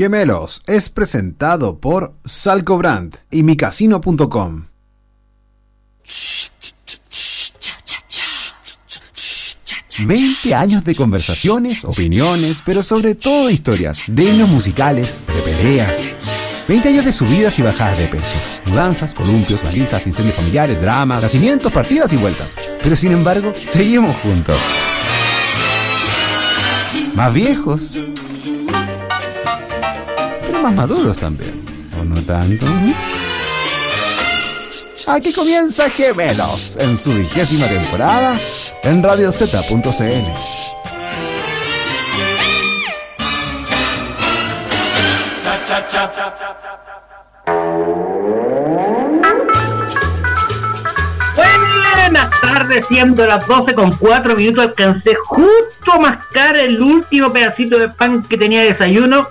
Gemelos es presentado por Salcobrand y micasino.com. 20 años de conversaciones, opiniones, pero sobre todo historias, de himnos musicales, de peleas. 20 años de subidas y bajadas de peso, mudanzas, columpios, balizas, incendios familiares, dramas, nacimientos, partidas y vueltas. Pero sin embargo, seguimos juntos. Más viejos, más maduros también. ¿O no tanto? Aquí comienza Gemelos en su vigésima temporada en radiozeta.cl. Buenas tardes, siendo las 12 con 4 minutos, alcancé justo a mascar el último pedacito de pan que tenía de desayuno.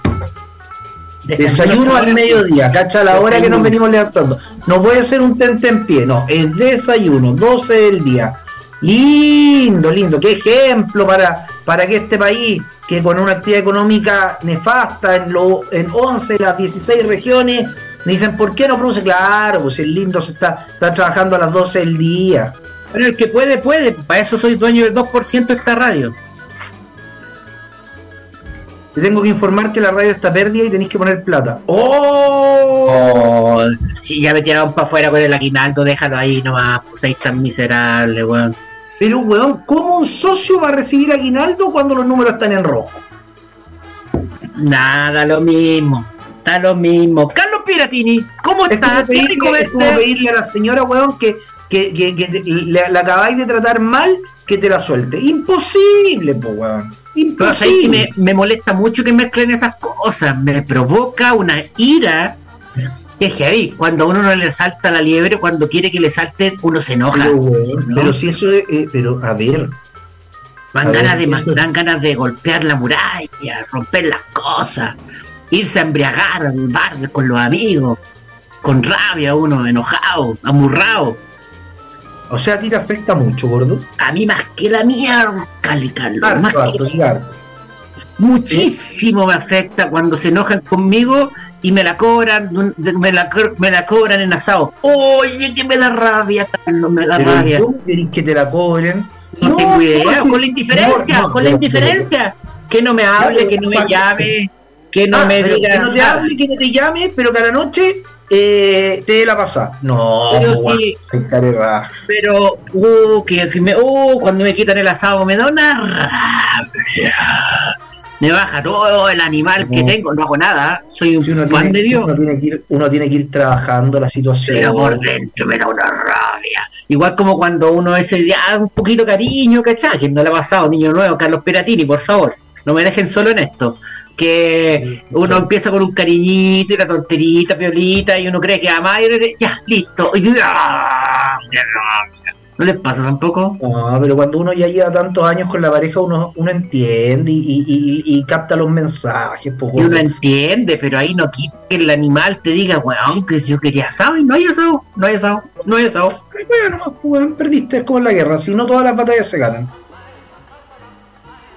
Desayuno al mediodía, cacha la hora que nos venimos levantando. No puede ser un tente en pie, no, es desayuno, 12 del día. Lindo, lindo, qué ejemplo para, para que este país, que con una actividad económica nefasta en, lo, en 11 de las 16 regiones, dicen, ¿por qué no produce? Claro, pues el lindo se está, está trabajando a las 12 del día. Pero el que puede, puede, para eso soy dueño del 2% de esta radio. Te tengo que informar que la radio está perdida y tenéis que poner plata. ¡Oh! Oh, si ya me tiraron para afuera con el aguinaldo, déjalo ahí nomás, pues ahí tan miserable, weón. Pero, weón, ¿cómo un socio va a recibir aguinaldo cuando los números están en rojo? Nada, lo mismo. Está lo mismo. Carlos Piratini, ¿cómo Es estás? como Qué pedirle, es como pedirle a la señora, weón, que, que, que, que le, le acabáis de tratar mal, que te la suelte. Imposible, po, weón. Imposible. me, me molesta mucho que mezclen esas cosas. Me provoca una ira. Que heavy. Cuando a uno no le salta la liebre, cuando quiere que le salten, uno se enoja. Pero, weón, ¿no? pero si eso es, eh, pero a ver, Dan A ver, ganas, de, eso- dan ganas de golpear la muralla, romper las cosas, irse a embriagar al bar con los amigos, con rabia uno, enojado, amurrado. O sea, a ti te afecta mucho, gordo. A mí más que la mierda, Cali Carlos, más Harto, que harto, muchísimo me afecta cuando se enojan conmigo y me la cobran, me la, me la cobran en asado. Oye, que me da rabia, Carlos, me da Pero rabia. ¿y ¿cómo querés que te la cobren? No, tengo idea, con la indiferencia, No, no, con la indiferencia. Que no me hable, que no me llame, que no Ah, me diga. Que no te hable, que no te llame, pero que a la noche eh, te la pasada. No, Pero sí. carerra. Pero, uh, que, que me, uh, cuando me quitan el asado me da una rabia. Me baja todo el animal que tengo, no hago nada, soy un Si uno, pan tiene, de Dios. uno tiene que ir, uno tiene que ir trabajando la situación. Pero por dentro me da una rabia. Igual como cuando uno ese día, ah, un poquito cariño, ¿cachai? Que no le ha pasado, niño nuevo, Carlos Peratini, por favor. No me dejen solo en esto. Que uno empieza con un cariñito y la tonterita, piolita, y uno cree que ama y ya, listo. Y, ¡ah! ¿No les pasa tampoco? No, pero cuando uno ya lleva tantos años con la pareja, uno, uno entiende y, y- y- y capta los mensajes. Y uno entiende, pero ahí no quita que el animal te diga, weón, que yo quería asado y no hay asado, no hay asado, no hay asado. Bueno, pues, weón, perdiste, es como en la guerra, si no todas las batallas se ganan.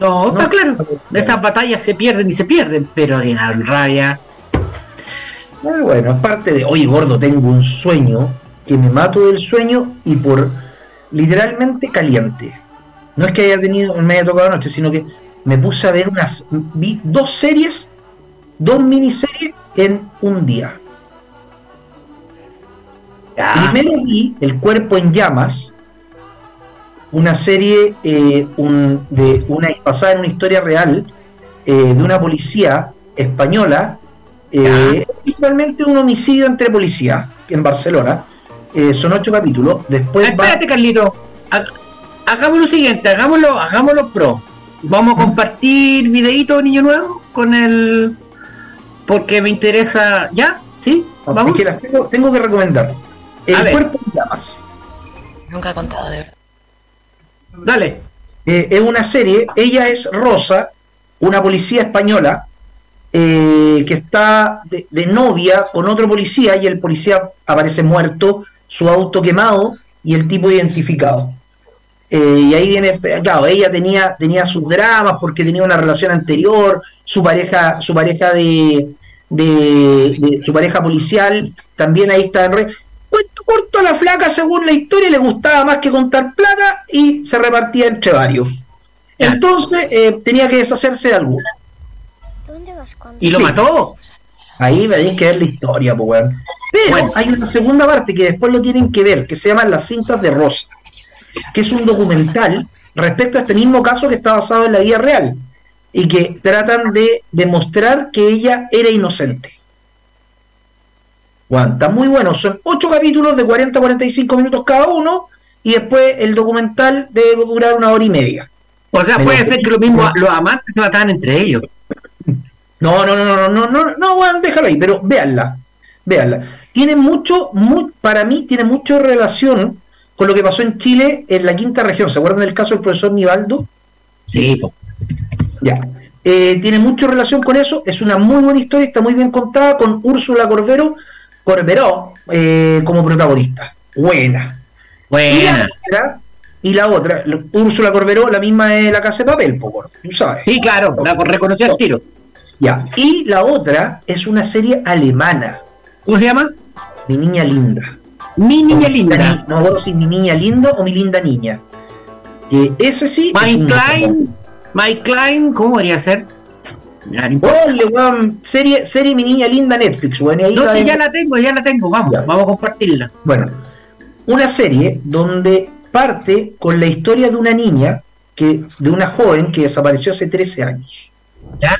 No, está No, claro. Esas batallas se pierden y se pierden, pero de la rabia. Pero bueno, es parte de, oye gordo, tengo un sueño, que me mato del sueño y por literalmente caliente. No es que haya tenido, me haya tocado anoche, sino que me puse a ver unas, vi dos series, dos miniseries en un día. Primero vi El cuerpo en llamas, una serie eh, un- de una basada en una historia real eh, de una policía española, eh, principalmente un homicidio entre policías en Barcelona. Eh, son ocho capítulos. Después va- Espérate, Carlito. Ha- Hagamos lo siguiente, hagámoslo, hagámoslo pro. Vamos a compartir videito niño nuevo con el porque me interesa. ¿Ya? ¿Sí? es Vamos. que las tengo, tengo que recomendar. El A ver. cuerpo en llamas. Nunca he contado de verdad. Dale. Eh, es una serie, ella es Rosa, una policía española eh, que está de, de novia con otro policía y el policía aparece muerto, su auto quemado y el tipo identificado. Eh, y ahí viene, claro, ella tenía, tenía sus dramas porque tenía una relación anterior, su pareja, su pareja de, de, de su pareja policial, también ahí está en red. Cuento corto a la flaca, según la historia, le gustaba más que contar plata y se repartía entre varios. Entonces eh, tenía que deshacerse de alguno. ¿Y lo Sí. mató? Ahí tenéis que ver la historia, pues, weón. Pero Bueno. hay una segunda parte que después lo tienen que ver, que se llama Las cintas de Rosa, que es un documental respecto a este mismo caso que está basado en la vida real y que tratan de demostrar que ella era inocente. Weón, está muy bueno, son ocho capítulos de 40 a 45 minutos cada uno y después el documental debe durar una hora y media. O sea, puede ser que lo mismo, los amantes se mataban entre ellos. No, no, no, no, no, no, no, no, weón, déjalo ahí, pero véanla, véanla. Tiene mucho, mu- para mí, tiene mucho relación con lo que pasó en Chile en la quinta región. ¿Se acuerdan del caso del profesor Nivaldo? Sí. Ya. Eh, tiene mucho relación con eso, es una muy buena historia, está muy bien contada con Úrsula Corbero, Corberó eh, como protagonista. Buena. Y la Buena. y la otra, la- Úrsula Corberó, la misma de la casa de papel, poco, tú sabes. Sí, claro, la reconoció al tiro. Ya. Y la otra es una serie alemana, ¿Cómo se llama? Mi Niña Linda. Mi niña Ni- linda. No me acuerdo si mi niña linda o mi linda niña. Que ese sí. es un- Klein. Mike Klein, ¿cómo podría ser? Ponle, weón, serie, serie Mi Niña Linda Netflix, weón. ahí No, sí, ya la tengo, ya la tengo. Vamos, Ya. vamos a compartirla. Bueno, una serie donde parte con la historia de una niña, que de una joven que desapareció hace 13 años. ¿Ya?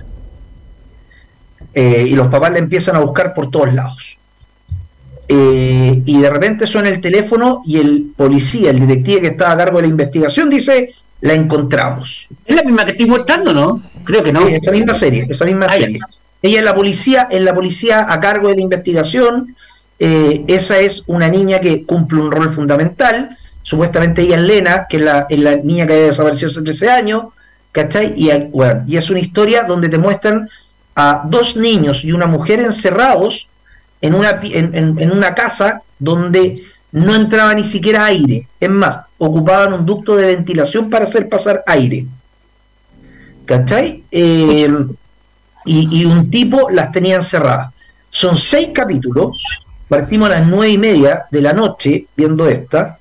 Eh, y los papás la empiezan a buscar por todos lados. Eh, y de repente suena el teléfono y el policía, el detective que estaba a cargo de la investigación, dice, la encontramos. Es la misma que estoy mostrando, ¿no? Creo que no. Sí, esa misma serie, esa misma serie. Ella es la policía, es la policía a cargo de la investigación. eh, esa es una niña que cumple un rol fundamental. Supuestamente ella es Lena, que es la, es la niña que había desaparecido hace 13 años. ¿Cachai? Y, hay- bueno, y es una historia donde te muestran a dos niños y una mujer encerrados en una, en- en una casa donde no entraba ni siquiera aire. Es más, ocupaban un ducto de ventilación para hacer pasar aire. ¿Cachai? Eh, y, un tipo las tenía encerradas. Son seis capítulos. Partimos a las nueve y media de la noche viendo esta,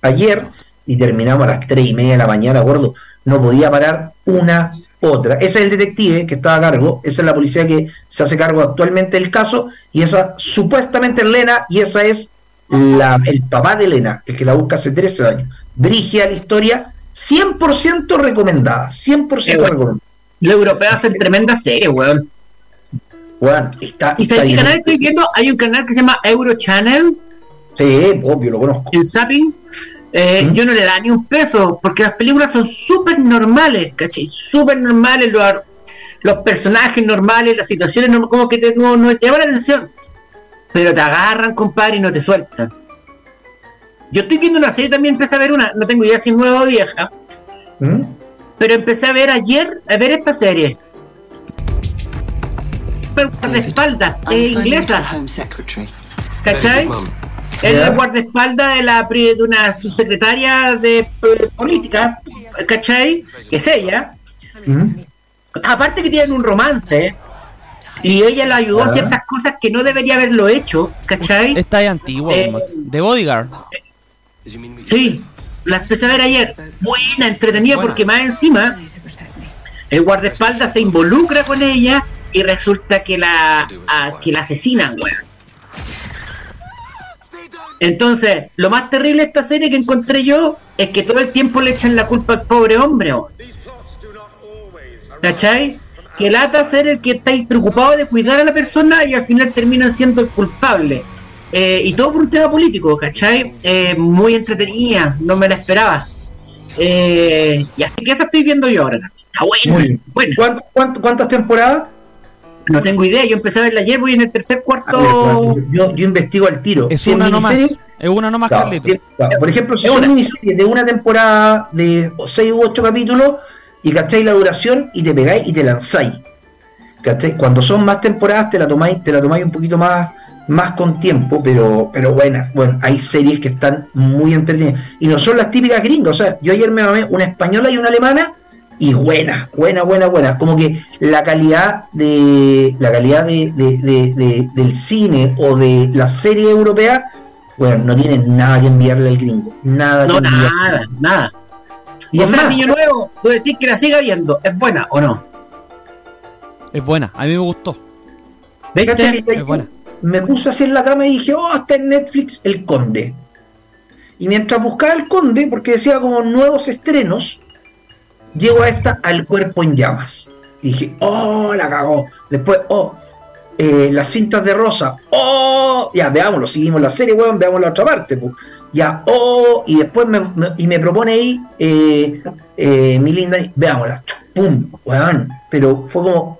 ayer, y terminamos a las tres y media de la mañana, gordo. No podía parar una otra. Ese es el detective que estaba a cargo, esa es la policía que se hace cargo actualmente del caso, y esa supuestamente es Lena, y esa es la, el papá de Lena, el que la busca hace 13 años. Brigia la historia, 100% recomendada, 100% Eh, recomendada. Los europeos hacen tremendas series, weón. Weón, está, ¿Y está qué canal estoy viendo? Hay un canal que se llama Euro Channel Sí, obvio, lo conozco. en Zapping. Eh, ¿Mm? Yo no le da ni un peso porque las películas son súper normales, ¿cachai? Súper normales, los, los personajes normales, las situaciones normales, como que te, no, no te llaman la atención. Pero te agarran, compadre, y no te sueltan. Yo estoy viendo una serie también, empecé a ver una, no tengo idea si es nueva o vieja, ¿Mm? pero empecé a ver ayer, a ver esta serie. Super guardaespaldas, es inglesa, ¿cachai? Es Ya. el guardaespaldas de, la, pri- de una subsecretaria de eh, políticas, ¿cachai? Que es ella. ¿Mm? Aparte que tienen un romance, y ella le ayudó a ciertas cosas que no debería haberlo hecho, ¿cachai? Esta es antigua, Eh. The Bodyguard. Sí, la empecé a ver ayer. Buena, entretenida, Buena. porque más encima el guardaespaldas se involucra con ella y resulta que la, a- que la asesinan, weón. Entonces, lo más terrible de esta serie que encontré yo es que todo el tiempo le echan la culpa al pobre hombre, weón. ¿cachai? Que lata ser el que estáis preocupado de cuidar a la persona y al final terminan siendo el culpable. Eh, y todo por un tema político, ¿cachai? Eh, muy entretenida, no me la esperabas. Eh, y así que esa estoy viendo yo ahora. Está buena, Muy bien. buena. ¿Cuánto- cuánto- cuántas temporadas? No tengo idea, yo empecé a verla ayer, voy en el tercer cuarto. A ver, yo, yo investigo al tiro. Es una nomás. Es una nomás, claro, Carlito. si- claro, Por ejemplo, si Es son una. miniseries de una temporada de 6 u 8 capítulos y cacháis la duración y te pegáis y te lanzáis. ¿Cachai? Cuando son más temporadas te la tomáis, te la tomáis un poquito más, más con tiempo, pero, pero buena. Bueno, hay series que están muy entretenidas. Y no son las típicas gringas. O sea, yo ayer me mamé una española y una alemana y buena, buena, buena, buena. Como que la calidad de la calidad de, del cine o de la serie europea, bueno, no tiene nada que enviarle al gringo. Nada no, nada, nada. Y o sea, Niño Nuevo, tú decís que la siga viendo, ¿es buena o no? Es buena, a mí me gustó. Es buena. Me puse así en la cama y dije, oh, hasta en Netflix El Conde. Y mientras buscaba El Conde, porque decía como nuevos estrenos, llego a esta Al Cuerpo en Llamas. Y dije, oh, la cagó. Después, oh, eh, las cintas de rosa. Oh, ya, veámoslo, seguimos la serie, weón, veamos la otra parte. Pues. Ya, oh, y después me, y me propone ahí, eh, eh, mi linda, veámosla. Pum, weón. Pero fue como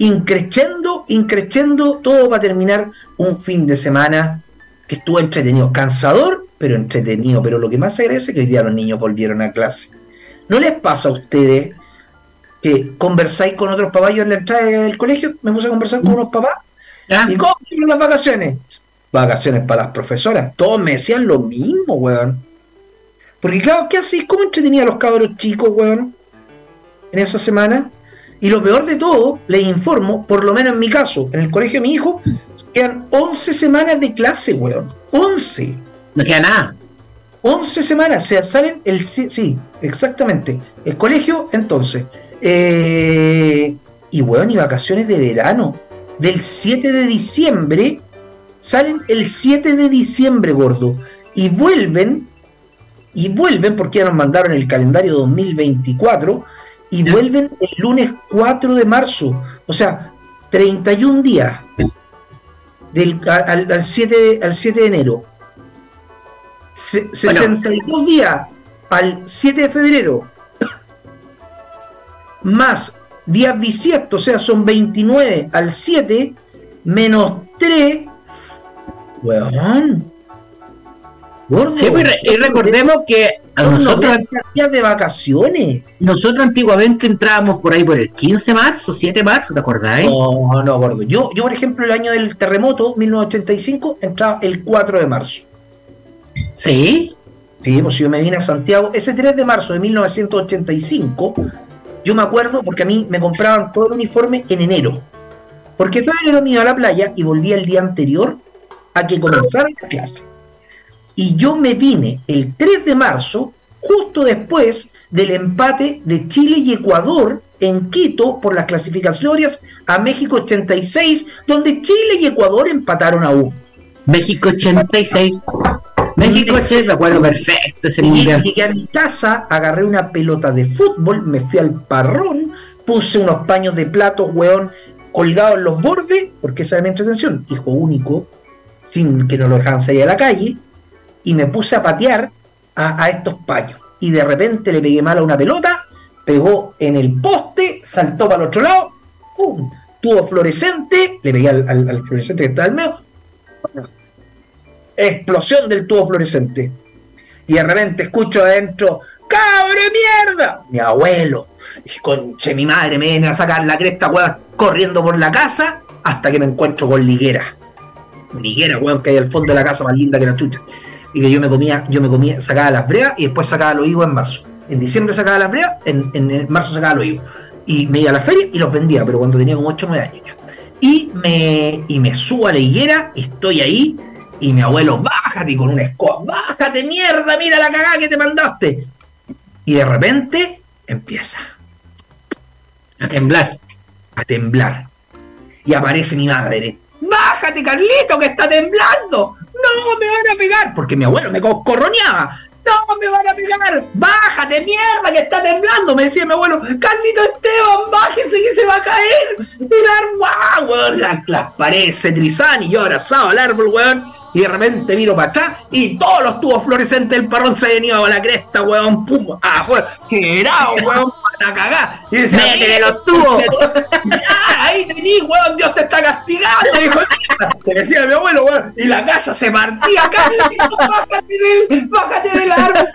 increchendo, increchendo, todo va a terminar un fin de semana que estuvo entretenido, cansador, pero entretenido. Pero lo que más agradece es que hoy día los niños volvieron a clase. ¿No les pasa a ustedes que conversáis con otros papás? Yo en la entrada del colegio me puse a conversar con unos papás. ¿Y cómo fueron las vacaciones? Vacaciones para las profesoras. Todos me decían lo mismo, weón. Porque claro, ¿qué hacéis? ¿Cómo entretenía a los cabros chicos, weón? En esa semana. Y lo peor de todo, les informo, por lo menos en mi caso, en el colegio de mi hijo, quedan 11 semanas de clase, weón. 11. No queda nada. 11 semanas, o sea, salen el... Sí, exactamente. El colegio, entonces. Eh, y bueno, y vacaciones de verano. Del 7 de diciembre, salen el 7 de diciembre, gordo. Y vuelven, y vuelven, porque ya nos mandaron el calendario 2024, y vuelven el lunes 4 de marzo. O sea, 31 días. Del, al, 7, al 7 de enero 62 días al 7 de febrero, más días bisiestos, o sea, son 29 al 7, menos 3, weón. Sí, pues, y recordemos que a nosotros días de vacaciones. Nosotros antiguamente entrábamos por ahí por el 15 de marzo, 7 de marzo, ¿te acordáis? No, no, gordo. Yo, yo, por ejemplo, el año del terremoto, 1985, entraba el 4 de marzo. Sí. Sí, pues yo me vine a Santiago ese 3 de marzo de 1985. Yo me acuerdo porque a mí me compraban todo el uniforme en enero. Porque todo enero me iba a la playa y volvía el día anterior a que comenzara la clase. Y yo me vine el 3 de marzo, justo después del empate de Chile y Ecuador en Quito por las clasificatorias a México 86, donde Chile y Ecuador empataron a uno. México 86. México, che, me acuerdo perfecto ese mundial. Llegué a mi casa, agarré una pelota de fútbol, me fui al parrón, puse unos paños de plato, weón, colgados en los bordes, porque esa era mi entretención, hijo único, sin que no lo dejaran salir a la calle, y me puse a patear a, estos paños. Y de repente le pegué mal a una pelota, pegó en el poste, saltó para el otro lado, ¡pum! Tuvo fluorescente, le pegué al, al fluorescente que estaba al medio, explosión del tubo fluorescente. Y de repente escucho adentro, ¡cabre mierda! Mi abuelo, y conche mi madre, me viene a sacar la cresta, weón, corriendo por la casa hasta que me encuentro con Liguera. Liguera, weón, que hay al fondo de la casa más linda que la chucha. Y que yo me comía, yo me comía, sacaba las breas y después sacaba los higos en marzo. En diciembre sacaba las breas, en, en marzo sacaba los higos. Y me iba a la feria y los vendía, pero cuando tenía como 8 o 9 años ya. Y me, y me subo a la higuera, estoy ahí, y mi abuelo, bájate con una escoba, bájate mierda, mira la cagada que te mandaste. Y de repente empieza a temblar, a temblar. Y aparece mi madre, bájate Carlito que está temblando. No, me van a pegar, porque mi abuelo me corroneaba. No, me van a pegar. Bájate, mierda, que está temblando. Me decía mi abuelo, Carlito Esteban, bájese que se va a caer. El árbol, weón. Las, las paredes se trizan y yo abrazado al árbol, weón y de repente miro para atrás y todos los tubos fluorescentes del parrón se venían a la cresta, weón, pum, afuera, gerado, weón, para cagar. Y decía, ¡Métele los tubos! Ah, ahí tení, weón, Dios te está castigando, dijo, te decía mi abuelo, weón, y la casa se partía, Carlos, bájate del, bájate del árbol,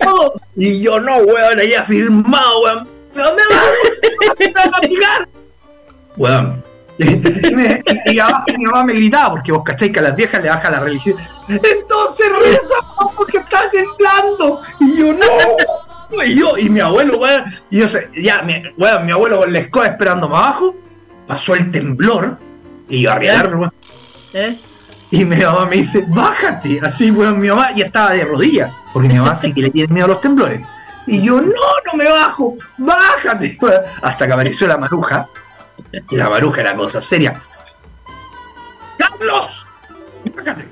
todo. Y yo no, weón, ahí afirmado, weón, ¿dónde vas a castigar? Weón, y, mi, mamá, me gritaba, porque vos cacháis que a las viejas le baja la religión. Entonces reza porque está temblando. Y yo no, Y yo, y mi abuelo, weón, y yo sé, ya, mi, weón, mi abuelo con la escoba esperando más abajo, pasó el temblor, y yo arriba, weón. ¿Eh? Y mi mamá me dice, bájate, así, weón, mi mamá ya estaba de rodillas, porque mi mamá sí que le tiene miedo a los temblores. Y yo, no, no me bajo, bájate, weón. Hasta que apareció la maruja, y la maruja era cosa seria. ¡Carlos! Bájate.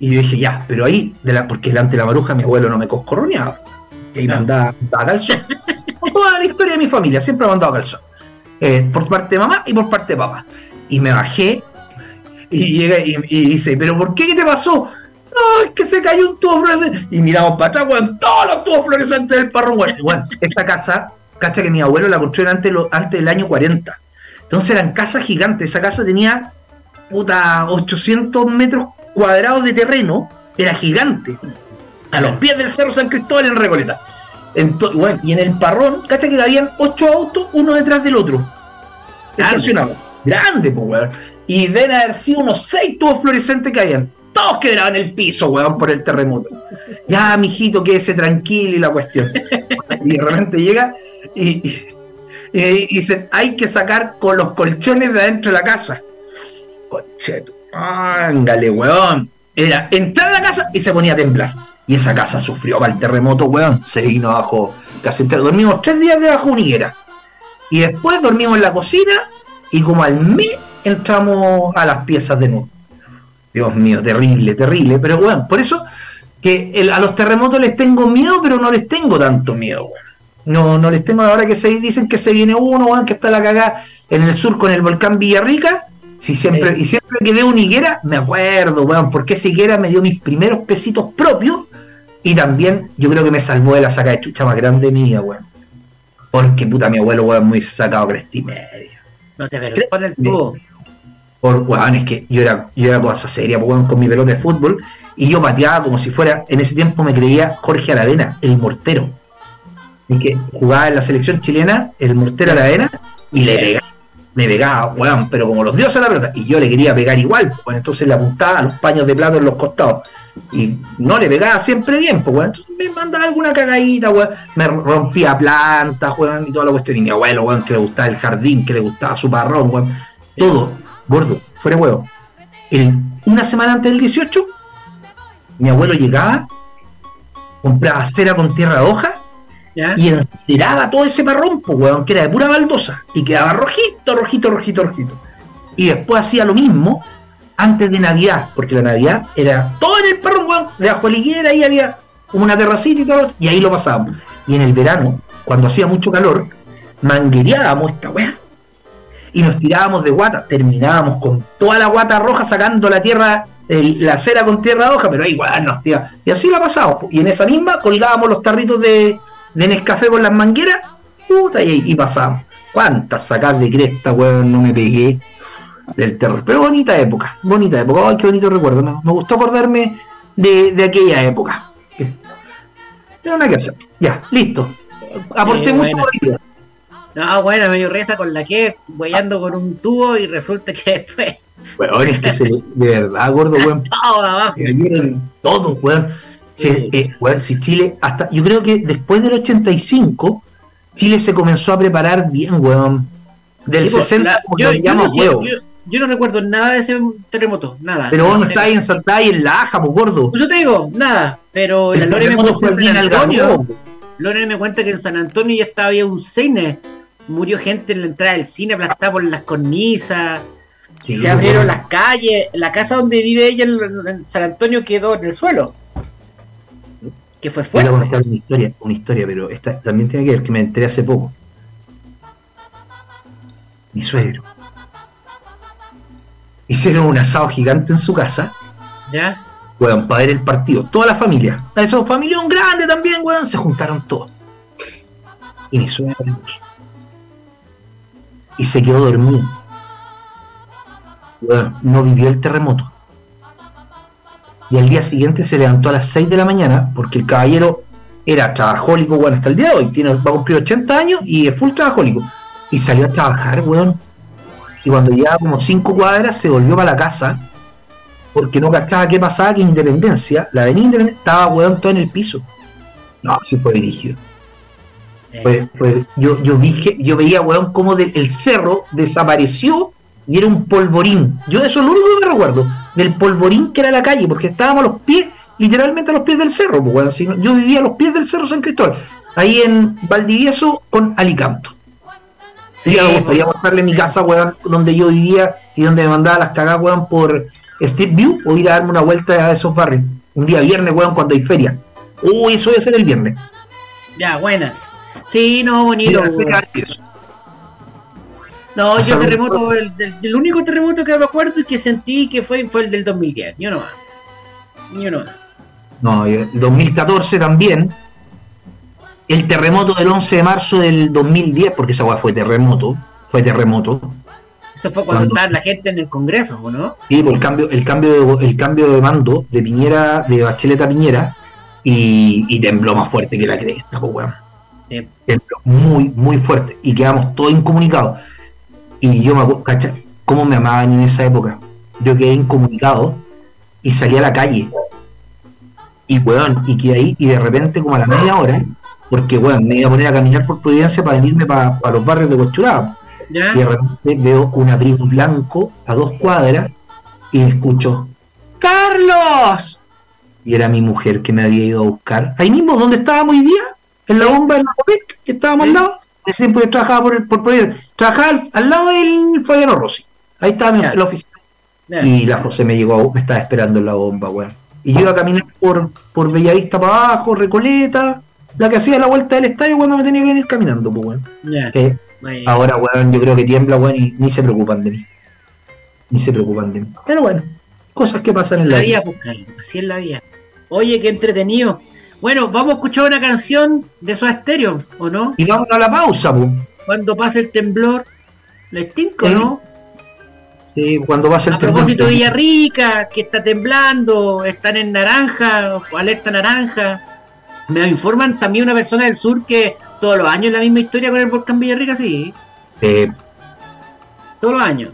Y yo dije, ya, pero ahí, de la, porque delante de la maruja mi abuelo no me coscorroneaba. Y me andaba, andaba calzón. Toda la historia de mi familia, siempre ha mandado calzón. Eh, por parte de mamá y por parte de papá. Y me bajé y llega y, y dice, ¿pero por qué? ¿Qué te pasó? No, es que se cayó un tubo fluorescente. Y miramos para atrás, weón, todos los tubos fluorescentes del parrón, weón. Weón, esa casa, cacha que mi abuelo la construyó antes, lo- antes del año 40. Entonces eran casas gigantes. Esa casa tenía, puta, 800 metros cuadrados de terreno. Era gigante. A los pies del Cerro San Cristóbal en Recoleta. Bueno, y en el parrón, cacha que habían 8 autos, uno detrás del otro. Estacionados. Grande, pues, weón. Y deben haber sido unos 6 tubos fluorescentes que habían. Todos quedaban en el piso, weón, por el terremoto. Ya, mijito, quédese tranquilo y la cuestión. Y de repente llega y, y, y- y dice, hay que sacar con los colchones de adentro de la casa. Concheto, ángale, weón. Era entrar a la casa y se ponía a temblar. Y esa casa sufrió para el terremoto, weón. Se vino abajo casi entero. Dormimos tres días debajo de una higuera. Y después dormimos en la cocina y como al mes entramos a las piezas de nuevo. Dios mío, terrible, terrible. Pero bueno, por eso que el- a los terremotos les tengo miedo, pero no les tengo tanto miedo, weón. No, no les tengo ahora que se dicen que se viene uno, weón, que está la cagada en el sur con el volcán Villarrica. Si siempre, Sí. Y siempre que veo una higuera, me acuerdo, weón, porque esa higuera me dio mis primeros pesitos propios y también yo creo que me salvó de la saca de chucha más grande mía, weón. Porque puta mi abuelo, weón, muy sacado cresta y media. No te perdona el tubo. Por, weón, es que yo era, yo era cosa seria, pues, weón, con mi pelota de fútbol, y yo pateaba como si fuera, en ese tiempo me creía Jorge Aravena, el mortero. Y que jugaba en la selección chilena, el mortero Aravena, y le pegaba, me pegaba, weón, pero como los dioses a la pelota, y yo le quería pegar igual, pues, weón, entonces le apuntaba a los paños de plato en los costados. Y no le pegaba siempre bien, pues, weón. Entonces me mandaba alguna cagadita, weón. Me rompía plantas, weón, y toda la cuestión. Y mi abuelo, weón, que le gustaba el jardín, que le gustaba su parrón, weón. Todo, gordo, fuera de huevo. El- una semana antes del 18, mi abuelo llegaba, compraba cera con tierra de hoja ¿Ya? y enceraba todo ese parrón, pues, weón, que era de pura baldosa. Y quedaba rojito, rojito, rojito, rojito. Y después hacía lo mismo antes de Navidad, porque la Navidad era todo en el parrón, weón. Debajo de la higuera ahí había como una terracita y todo, y ahí lo pasábamos. Y en el verano, cuando hacía mucho calor, manguereábamos esta weá. Y nos tirábamos de guata, terminábamos con toda la guata roja sacando la tierra, la cera con tierra de hoja, pero ahí weón nos tira. Y así la pasábamos. Y en esa misma colgábamos los tarritos de, de Nescafé con las mangueras, puta, y, y pasábamos. ¿Cuántas sacadas de cresta, weón, no me pegué? Del terror. Pero bonita época, bonita época. Ay, qué bonito recuerdo. Me, me gustó acordarme de, de aquella época. Pero nada que hacer. Ya, listo. Aporté Eh, mucho bueno. por día. No, bueno, me dio risa con la que huellando con un tubo y resulta que después Weón, es que se, de verdad, gordo, weón. todo abajo. todos, weón. Sí. eh, weón, si Chile, hasta, yo creo que después del 85, Chile se comenzó a preparar bien, weón. Del Tipo, 60, la- como yo, yo no yo- yo no recuerdo nada de ese terremoto, nada. Pero vos no estáis en Santa ahí en la Aja, pues, gordo. Yo te digo, nada, pero la El Lore me cuenta fue en San Antonio. Lore me cuenta que en San Antonio ya estaba había un cine. Murió gente en la entrada del cine aplastada por las cornisas. Sí, se abrieron las calles. La casa donde vive ella en, San Antonio quedó en el suelo. Que fue Voy a fuerte. contar una historia, una historia, pero esta también tiene que ver que me enteré hace poco. Mi suegro. Hicieron un asado gigante en su casa, ¿Ya? weón, para ver el partido. Toda la familia. Eso, familia un grande también, weón. Se juntaron todos. Y mi suegro Y se quedó dormido. Weón, no vivió el terremoto. Y al día siguiente se levantó a las 6 de la mañana porque el caballero era trabajólico, bueno, hasta el día de hoy. Tiene, va a cumplir 80 años y es full trabajólico. Y salió a trabajar, weón. Y cuando llegaba como 5 cuadras se volvió para la casa porque no cachaba qué pasaba, que Independencia, la avenida Independencia, estaba, weón, todo en el piso. No, sí fue dirigido. Eh, Fue- fue- yo, yo, que- yo veía, weón, como del- el cerro desapareció y era un polvorín. Yo eso es lo único que recuerdo, del polvorín que era la calle, porque estábamos a los pies, literalmente a los pies del cerro, pues, weón. Si no- yo vivía a los pies del cerro San Cristóbal, ahí en Valdivieso con Alicanto. Sí, Sí, me pues. gustaría mostrarle mi casa, weón, donde yo vivía y donde me mandaba las cagadas, weón, por Street View o ir a darme una vuelta a esos barrios. Un día viernes, weón, cuando hay feria. Uy, eso debe ser el viernes. Ya, buena. Sí, no, bonito. No, O sea, yo terremoto, el, el- el único terremoto que me acuerdo y que sentí que fue, fue el del 2010. Yo no más. Yo no más. No, el 2014 también. El terremoto del 11 de marzo del 2010, porque esa fue terremoto. Fue terremoto. Esto fue cuando Cuando- estaba la gente en el Congreso, ¿o ¿no? Y por el cambio, el cambio de, el cambio de mando de Piñera, de Bachelet a Piñera, y, y tembló más fuerte que la cresta, pues weón. Sí. Tembló muy, muy fuerte. Y quedamos todos incomunicados. Y yo me acuerdo, cacha, cómo me amaban en esa época. Yo quedé incomunicado y salí a la calle. Y weón, y quedé ahí, y de repente como a la media hora, porque weón, me iba a poner a caminar por Providencia para venirme para los barrios de Huachuraba y de repente veo un abrigo blanco a dos cuadras y escucho ¡Carlos! Y era mi mujer que me había ido a buscar. Ahí mismo, donde estábamos hoy día, en la bomba de la Copec, que estábamos Sí. al lado. En ese tiempo yo trabajaba por, el- por Providencia. Trabajaba al, al lado del Fabiano Rossi. Ahí estaba mi- la oficina. Y la José me llegó, me estaba esperando en la bomba, weón. Y yo iba a caminar por, por Bellavista para abajo, Recoleta, la que hacía la vuelta del estadio cuando me tenía que venir caminando, pues, weón. Eh. Ahora, weón, yo creo que tiembla, weón, y ni se preocupan de mí. Ni se preocupan de mí. Pero bueno, cosas que pasan en la La vida, vida. pues, así es la vida. Oye, qué entretenido. Bueno, vamos a escuchar una canción de su estéreo, ¿o no? Y vamos a la pausa, pues. Cuando pase el temblor, ¿les tinco, Sí. no? Sí, cuando va a ser A propósito de Villarrica, que está temblando, están en naranja, o alerta naranja. Me informan también una persona del sur que todos los años la misma historia con el volcán Villarrica, sí, Eh, todos los años.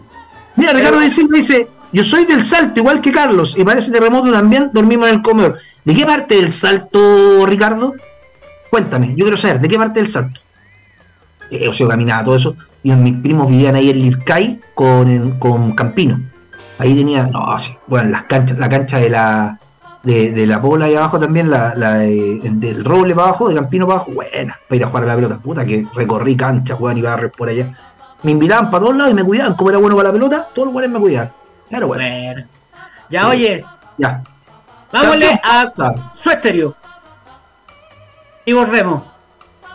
mira, Ricardo Pero- dice, yo soy del Salto, igual que Carlos, y parece terremoto también, dormimos en el comedor. ¿De qué parte del Salto, Ricardo? Cuéntame, yo quiero saber, ¿de qué parte del Salto? Eh, o sea, caminaba todo eso, y mis primos vivían ahí en Lircay con, con Campino. Ahí tenía, no, sí, bueno, las canchas, la cancha de la de, de la Pola ahí abajo también, la, la de- del Roble para abajo, de Campino para abajo, buena, para ir a jugar a la pelota, puta que recorrí cancha, weón, y barres por allá. Me invitaban para todos lados y me cuidaban, como era bueno para la pelota, todos los buenos me cuidaban. Claro, bueno, Bueno. Ya, oye, ya. vámonos a Claro, su estéreo. Y volvemos.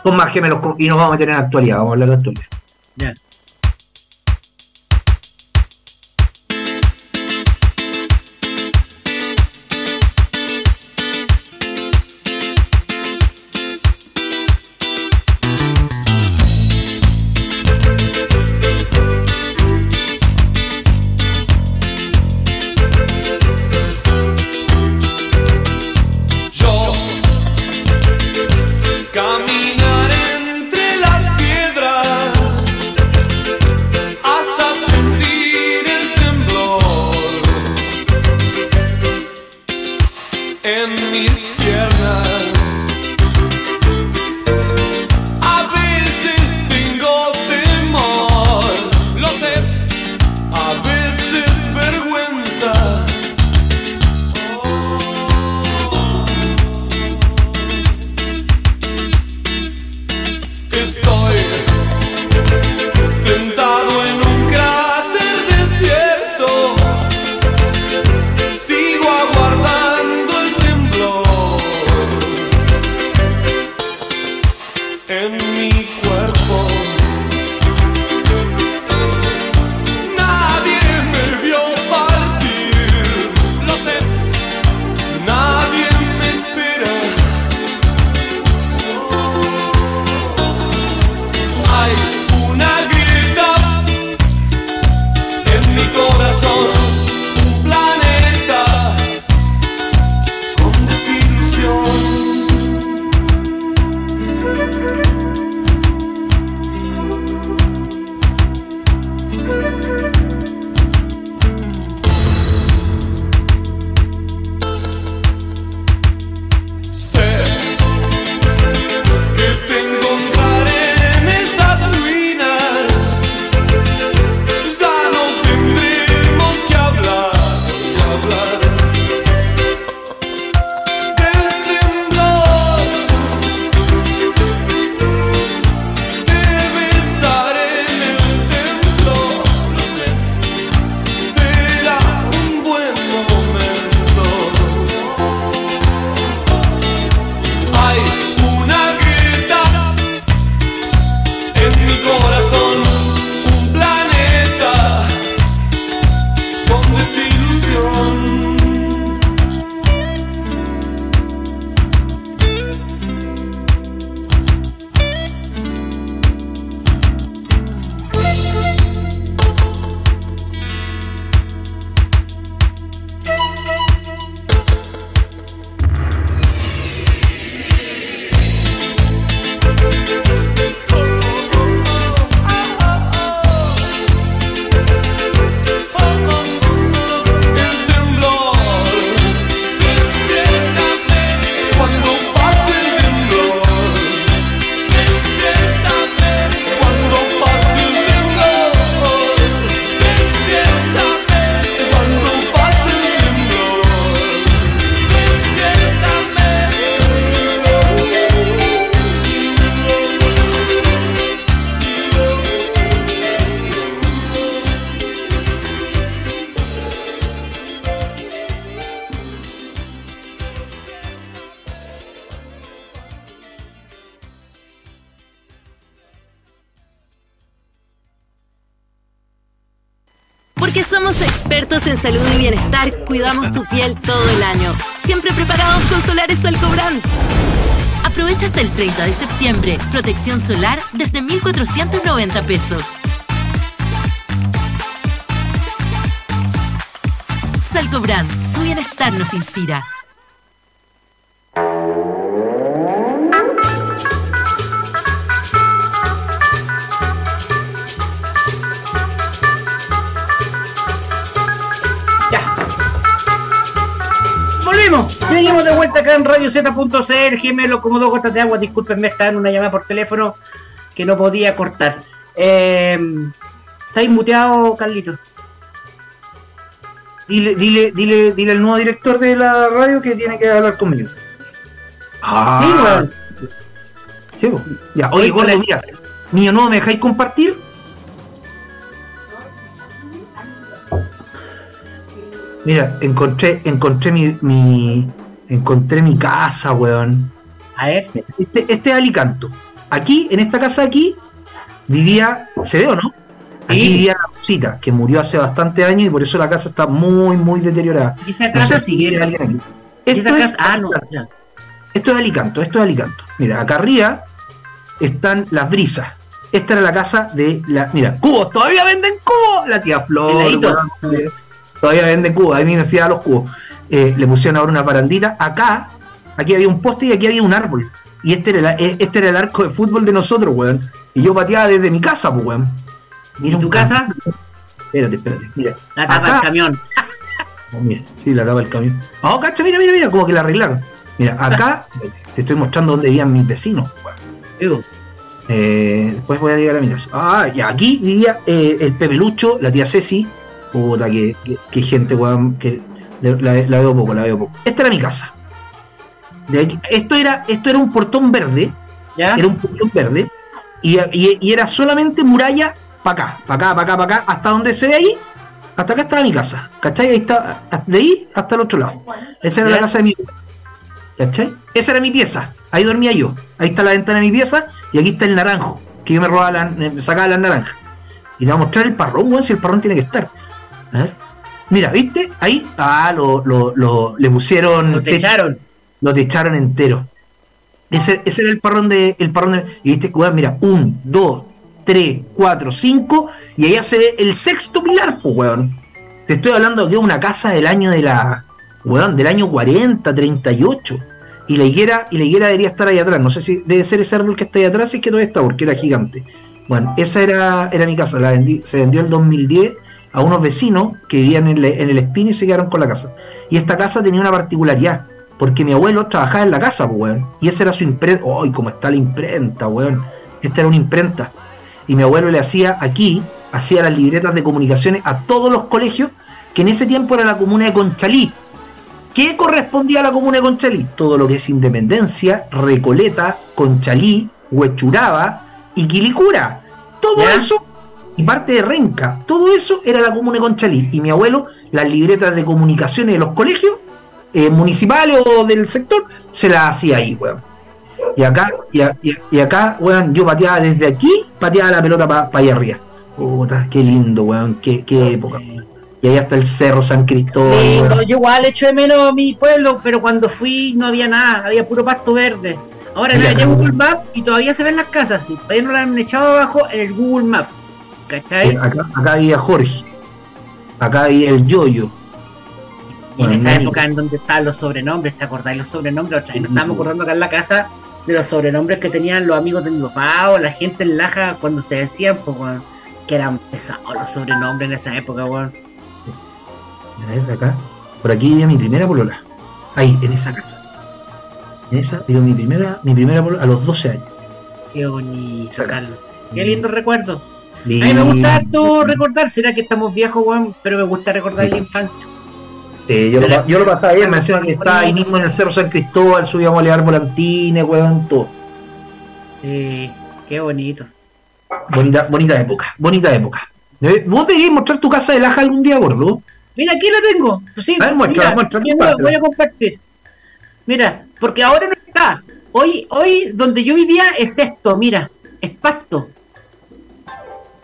Con más gemelos y nos vamos a meter en actualidad, vamos a hablar de actualidad. Ya. En salud y bienestar, cuidamos tu piel todo el año. Siempre preparados con Solares Salcobrand. Aprovecha hasta el 30 de septiembre. Protección solar desde 1,490 pesos. Salcobrand, tu bienestar nos inspira. Vuelta acá en Radio Z.cl, gemelo como dos gotas de agua, discúlpenme, estaba en una llamada por teléfono que no podía cortar. Eh, ¿Estáis muteado, Carlitos? Dile, dile, dile, dile al nuevo director de la radio que tiene que hablar conmigo. Ah, Sí, weón. Sí. Ya, oye, gordo, con la- mira. Niño, ¿no me dejáis compartir? Mira, encontré, encontré mi, mi, encontré mi casa, weón. A ver, Este, este es Alicanto. Aquí, en esta casa aquí, vivía, ¿se ve o no? Aquí Sí. vivía la Rosita, que murió hace bastante años y por eso la casa está muy, muy deteriorada. ¿y esa No casa sé si sigue? alguien aquí. ¿Y Esto esa es casa? Ah, no, ya. Esto es Alicanto, esto es Alicanto. Mira, acá arriba están las brisas. Esta era la casa de la. Mira, cubos, todavía venden cubos. La tía Flor. Weón, todavía venden cubos. A mí me fui a los cubos. Eh, le pusieron ahora una parandita. Acá, aquí había un poste y aquí había un árbol. Y este era, el, este era el arco de fútbol de nosotros, weón. Y yo pateaba desde mi casa, pues, weón. ¿Y Mira tu un casa? Espérate, espérate. Mira. La tapa del Acá- camión. Oh, mira, sí, la tapa del camión. Oh, cacha, mira, mira, mira, como que la arreglaron. Mira, acá te estoy mostrando dónde vivían mis vecinos. weón. Eh, después voy a llegar a mi casa. Ah, y aquí vivía eh, el Pepe Lucho, la tía Ceci. Puta, que, que, que gente, weón, que la, la- la veo poco, la veo poco. Esta era mi casa. De aquí- esto, era, esto era un portón verde, ¿Ya? era un portón verde, y, y- y era solamente muralla para acá, para acá, para acá, para acá, hasta donde se ve ahí, hasta acá estaba mi casa. ¿Cachai? Ahí está, de ahí hasta el otro lado. Esa era Ya. la casa de mi ¿Cachai? Esa era mi pieza. Ahí dormía yo. Ahí está la ventana de mi pieza y aquí está el naranjo. Que yo me robaba la, me sacaba las naranjas. Y te voy a mostrar el parrón, weón, si el parrón tiene que estar. A ver. Mira, ¿viste? Ahí, ah, lo, lo, lo- le pusieron. Lo te techo. echaron. Lo techaron entero. Ese, ese era el parrón de. El parrón de. Y viste, weón, mira, un, dos, tres, cuatro, cinco. Y allá se ve el sexto pilar, pues, weón. Te estoy hablando que es una casa del año de la. Weón, del año 40, 38. Y la higuera, y la higuera debería estar ahí atrás. No sé si debe ser ese árbol que está ahí atrás, es que todavía está, porque era gigante. Bueno, esa era, era mi casa. La vendí, se vendió en 2010 a unos vecinos que vivían en el, en el Espino y se quedaron con la casa. Y esta casa tenía una particularidad, porque mi abuelo trabajaba en la casa, pues, weón. Y esa era su imprenta. ¡Ay, cómo está la imprenta, weón! Esta era una imprenta. Y mi abuelo le hacía aquí, hacía las libretas de comunicaciones a todos los colegios, que en ese tiempo era la comuna de Conchalí. ¿Qué correspondía a la comuna de Conchalí? Todo lo que es Independencia, Recoleta, Conchalí, Huechuraba y Quilicura. Todo ¿Ya? eso y parte de Renca. Todo eso era la comuna de Conchalí. Y mi abuelo, las libretas de comunicaciones de los colegios eh, municipales o del sector, se las hacía ahí, weón. Y acá, y, a- y acá, weón, yo pateaba desde aquí, pateaba la pelota para allá arriba. Puta, qué lindo, weón, qué, qué época. weón. Y ahí está el cerro San Cristóbal, weón. yo igual echo de menos mi pueblo, pero cuando fui no había nada, había puro pasto verde. Ahora a Google Maps y todavía se ven las casas, y todavía no las han echado abajo en el Google Maps. ¿Cachai? Eh, Acá, acá había Jorge. Acá había el Yoyo. Y en esa época en donde estaban los sobrenombres, ¿te acordás de los sobrenombres? Otra vez nos estábamos acordando acá en la casa de los sobrenombres que tenían los amigos de mi papá o la gente en Laja cuando se decían, pues, que eran pesados los sobrenombres en esa época, weón. A ver, acá. Por aquí vivía mi primera polola. Ahí, en esa casa. En esa vivió mi primera, mi primera polola a los 12 años. Qué bonito. Carlos. Qué lindo recuerdo. A mí me gusta harto recordar, será que estamos viejos, weón, pero me gusta recordar la infancia. Sí, yo, lo, yo lo pasaba bien, me decían que estaba ahí mismo en el Cerro San Cristóbal, subíamos a leer volantines, weón, todo. Sí, qué bonito. Bonita, bonita época, bonita época. Eh, ¿Vos deberías mostrar tu casa de laja algún día, gordo? Mira, aquí la tengo. Pues sí, A ver, voy a compartir. Mira, porque ahora no está. Hoy, hoy donde yo vivía es esto, mira, es pasto.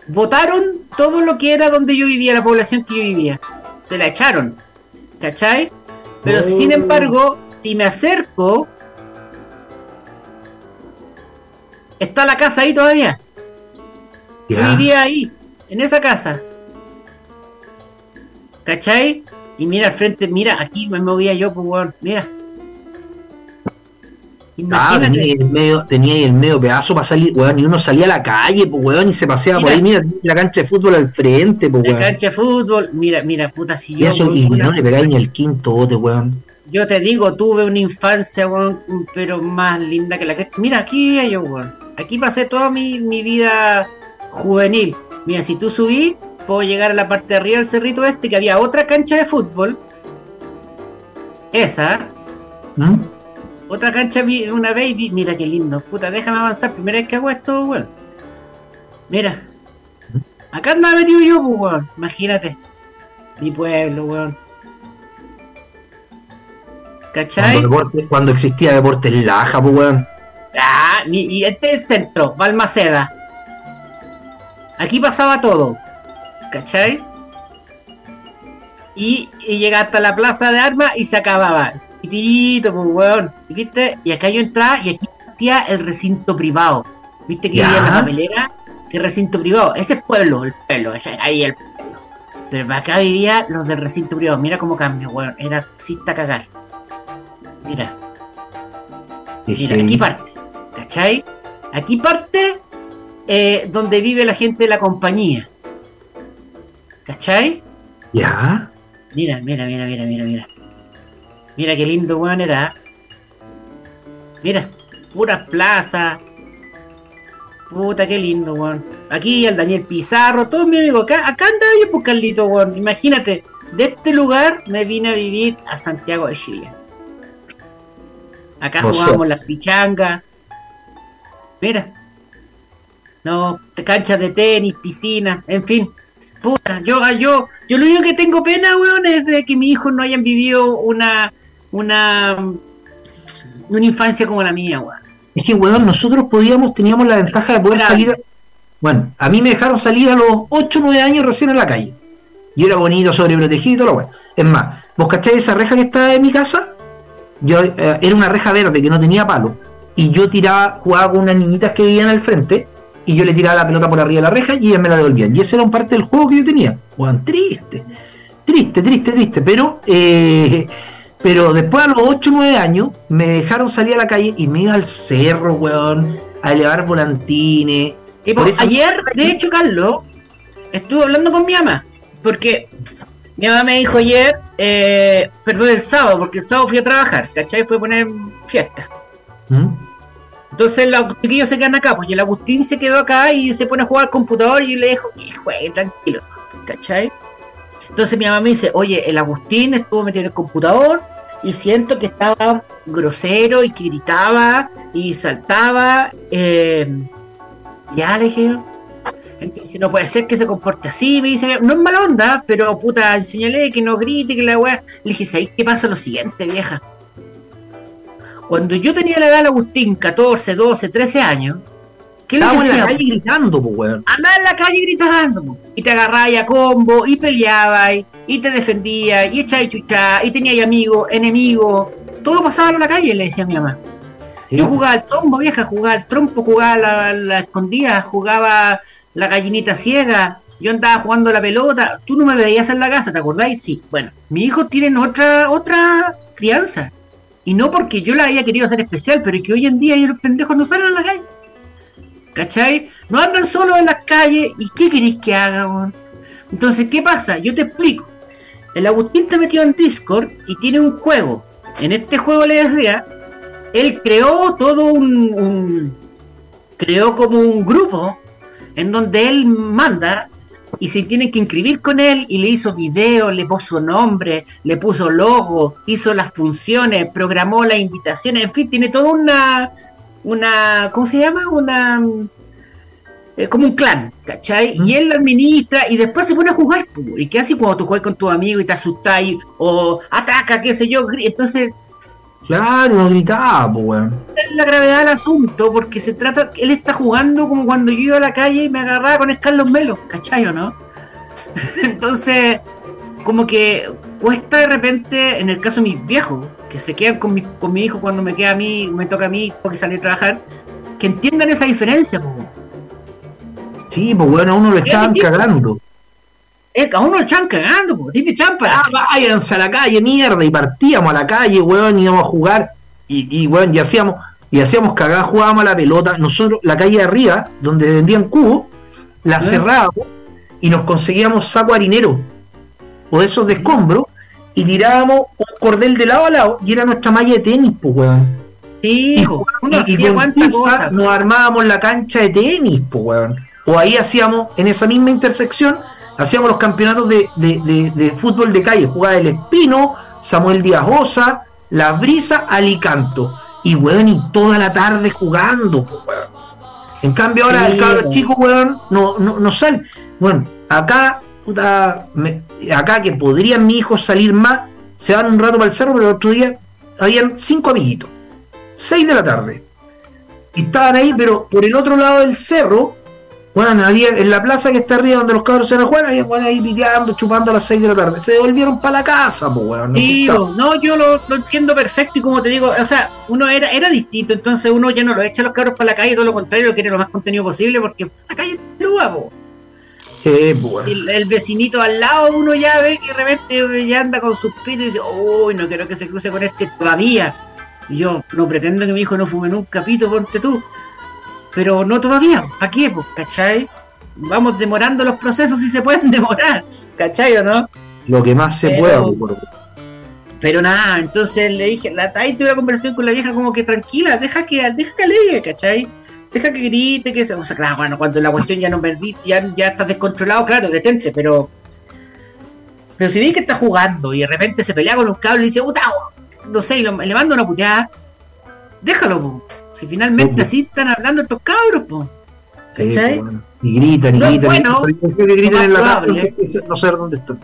Votaron todo lo que era donde yo vivía, la población que yo vivía. Se la echaron. ¿Cachai? Pero Oh. sin embargo, si me acerco, está la casa ahí todavía. Yo vivía ahí, en esa casa. ¿Cachai? Y mira al frente, mira, aquí me movía yo, pues weón, mira. Ah, tenía ahí el medio, tenía ahí el medio pedazo para salir, weón, y uno salía a la calle, pues weón, y se paseaba por ahí, mira, la cancha de fútbol al frente, pues la weón. cancha de fútbol, mira, mira, puta, si Y yo, eso, y una- no le pegáis ni el quinto bote, weón. yo te digo, tuve una infancia, weón, pero más linda que la que... Mira, aquí yo, weón. Aquí pasé toda mi, mi vida juvenil. Mira, si tú subís, puedo llegar a la parte de arriba del cerrito este, que había otra cancha de fútbol. Esa, ¿Mm? Otra cancha vi una vez y vi- mira qué lindo. Puta, déjame avanzar. Primera vez que hago esto, weón. Mira. Acá andaba metido yo, pues, weón. Imagínate. Mi pueblo, weón. ¿Cachai? Cuando, deporte- cuando existía Deportes Laja, pues weón. Ah, y, y este es el centro, Balmaceda. Aquí pasaba todo. ¿Cachai? Y, y llega hasta la plaza de armas y se acababa. Chiquitito, pues weón. ¿Viste? Y acá yo entraba y aquí existía el recinto privado. ¿Viste que había la papelera? El recinto privado. Ese es pueblo, el pueblo. Ahí el pueblo. Pero acá vivía los del recinto privado. Mira cómo cambia, weón. Era exista cagar. Mira. Mira, aquí parte, ¿cachai? Aquí parte eh, donde vive la gente de la compañía. ¿Cachai? Ya. Mira, mira, mira, mira, mira, mira. Mira qué lindo weón era. Mira, puras plazas. Puta, qué lindo, weón. Aquí el Daniel Pizarro, todos mis amigos. Acá, acá andaba yo por Carlito, weón. Imagínate, de este lugar me vine a vivir a Santiago de Chile. Acá O sea- jugábamos las pichangas. Mira. No, canchas de tenis, piscinas, en fin. Puta, yo, yo, yo lo único que tengo pena, weón, es de que mis hijos no hayan vivido una, una, una infancia como la mía, weón. Es que, weón, nosotros podíamos, teníamos la ventaja de poder salir. a- Bueno, a mí me dejaron salir a los 8 o 9 años recién a la calle. Yo era bonito, sobreprotegido y todo lo weón. Es más, ¿vos cacháis esa reja que está en mi casa? Yo eh, era una reja verde que no tenía palo. Y yo tiraba, jugaba con unas niñitas que vivían al frente. Y yo le tiraba la pelota por arriba de la reja y ellas me la devolvían. Y ese era un parte del juego que yo tenía. Weón, triste. Triste, triste, triste. Pero, eh, pero después a los 8 o 9 años me dejaron salir a la calle y me iba al cerro, weón, a elevar volantines. Y Por eso- ayer, de hecho, Carlos, estuve hablando con mi mamá, porque mi mamá me dijo ayer, eh, perdón, el sábado, porque el sábado fui a trabajar, ¿cachai? Fui a poner fiesta. ¿Mm? Entonces los chiquillos se quedan acá, pues y el Agustín se quedó acá y se pone a jugar al computador y yo le dejo que juegue tranquilo, ¿cachai? Entonces mi mamá me dice, oye, el Agustín estuvo metido en el computador y siento que estaba grosero y que gritaba y saltaba. Eh, ya le dije. Entonces no puede ser que se comporte así, me dice, no es mala onda, pero puta, enséñale que no grite, que la weá. Le dije, ¿sabes qué pasa lo siguiente, vieja? Cuando yo tenía la edad de Agustín, 14, 12, 13 años, ¿qué es lo que Estábamos en la calle gritando, pues, weón. andaba en la calle gritando po. y te agarrabas a combo y peleabas y te defendías y echabas chuchá y tenías amigos, enemigos, todo pasaba en la calle, le decía a mi mamá. Yo jugaba al trompo, vieja, jugaba al trompo, jugaba la, la escondida, jugaba la gallinita ciega, yo andaba jugando la pelota, tú no me veías en la casa, ¿te acordáis? Sí. Bueno, mis hijos tienen otra, otra crianza. Y no porque yo la haya querido hacer especial, pero es que hoy en día los pendejos no salen a la calle. ¿Cachai? No andan solos en las calles. ¿Y qué queréis que weón? Entonces, ¿qué pasa? Yo te explico. El Agustín está metido en Discord y tiene un juego. En este juego le decía, él creó todo un, un- creó como un grupo en donde él manda y se tienen que inscribir con él y le hizo video, le puso nombre, le puso logo, hizo las funciones, programó las invitaciones, en fin, tiene toda una, una, ¿cómo se llama? Una, eh, como un clan, ¿cachai? Y él la administra y después se pone a jugar, y qué hace cuando tú juegas con tu amigo y te asustas y- o ataca, qué sé yo, entonces Claro, gritaba, pues, weón. la gravedad del asunto, porque se trata, él está jugando como cuando yo iba a la calle y me agarraba con Carlos Melo, ¿cachai o no? Entonces, como que cuesta de repente, en el caso de mis viejos, que se quedan con mi, con mi hijo cuando me queda a mí, me toca a mí, porque salir a trabajar, que entiendan esa diferencia, po. Sí, pues, weón, a uno lo estaban cagando. Es que a uno lo echan cagando, po. Tiene champa. Ah, váyanse a la calle, mierda, y partíamos a la calle, weón, íbamos a jugar, y, y weón, y hacíamos, y hacíamos cagar, jugábamos a la pelota, nosotros, la calle de arriba, donde vendían cubos, la ¿Eh? cerrábamos y nos conseguíamos saco harinero, o esos de escombros, y tirábamos un cordel de lado a lado, y era nuestra malla de tenis, pues weón. Sí, Y, po. Uno y- y con nos armábamos la cancha de tenis, pues weón. O ahí hacíamos, en esa misma intersección, hacíamos los campeonatos de, de- de- de fútbol de calle. Jugaba el Espino, Samuel Díaz Osa, La Brisa, Alicanto. Y weón, y toda la tarde jugando, pues, weón. En cambio ahora Sí, el cabro chico, weón, no, no, no sale. Bueno, acá, puta, me- acá que podrían mis hijos salir más, se van un rato para el cerro, pero el otro día habían cinco amiguitos. 6 de la tarde. Y estaban ahí, pero por el otro lado del cerro, bueno, había en la plaza que está arriba donde los cabros se van a jugar, había bueno, ahí piteando, chupando a las 6 de la tarde. Se devolvieron para la casa, pues weón. no yo lo, lo entiendo perfecto y como te digo, o sea, uno era, era distinto, entonces uno ya no lo echa a los cabros para la calle, todo lo contrario, lo quiere lo más contenido posible porque la calle es. Sí, pues, el, el vecinito al lado uno ya ve que de repente ya anda con sus pitos y dice, uy, no quiero que se cruce con este todavía. Y yo no pretendo que mi hijo no fume nunca pito, ponte tú. Pero no todavía, ¿para qué? Pues, ¿cachai? Vamos demorando los procesos si se pueden demorar, ¿cachai o no? Lo que más se Pero- pueda, pues. Pero nada, entonces le dije, la, ahí tuve una conversación con la vieja como que tranquila, deja que, deja que alegue, ¿cachai? Deja que grite, que se. O sea, claro, bueno, cuando la cuestión ya no perdí, ya, ya estás descontrolado, claro, detente, pero. Pero si vi que está jugando y de repente se pelea con un cable y dice, puta, no sé, y lo- le manda una puteada, déjalo, po. Si finalmente así están hablando estos cabros, po. ¿Cachai? pues. Y gritan, y No gritan. bueno, que en la casa no saber dónde están.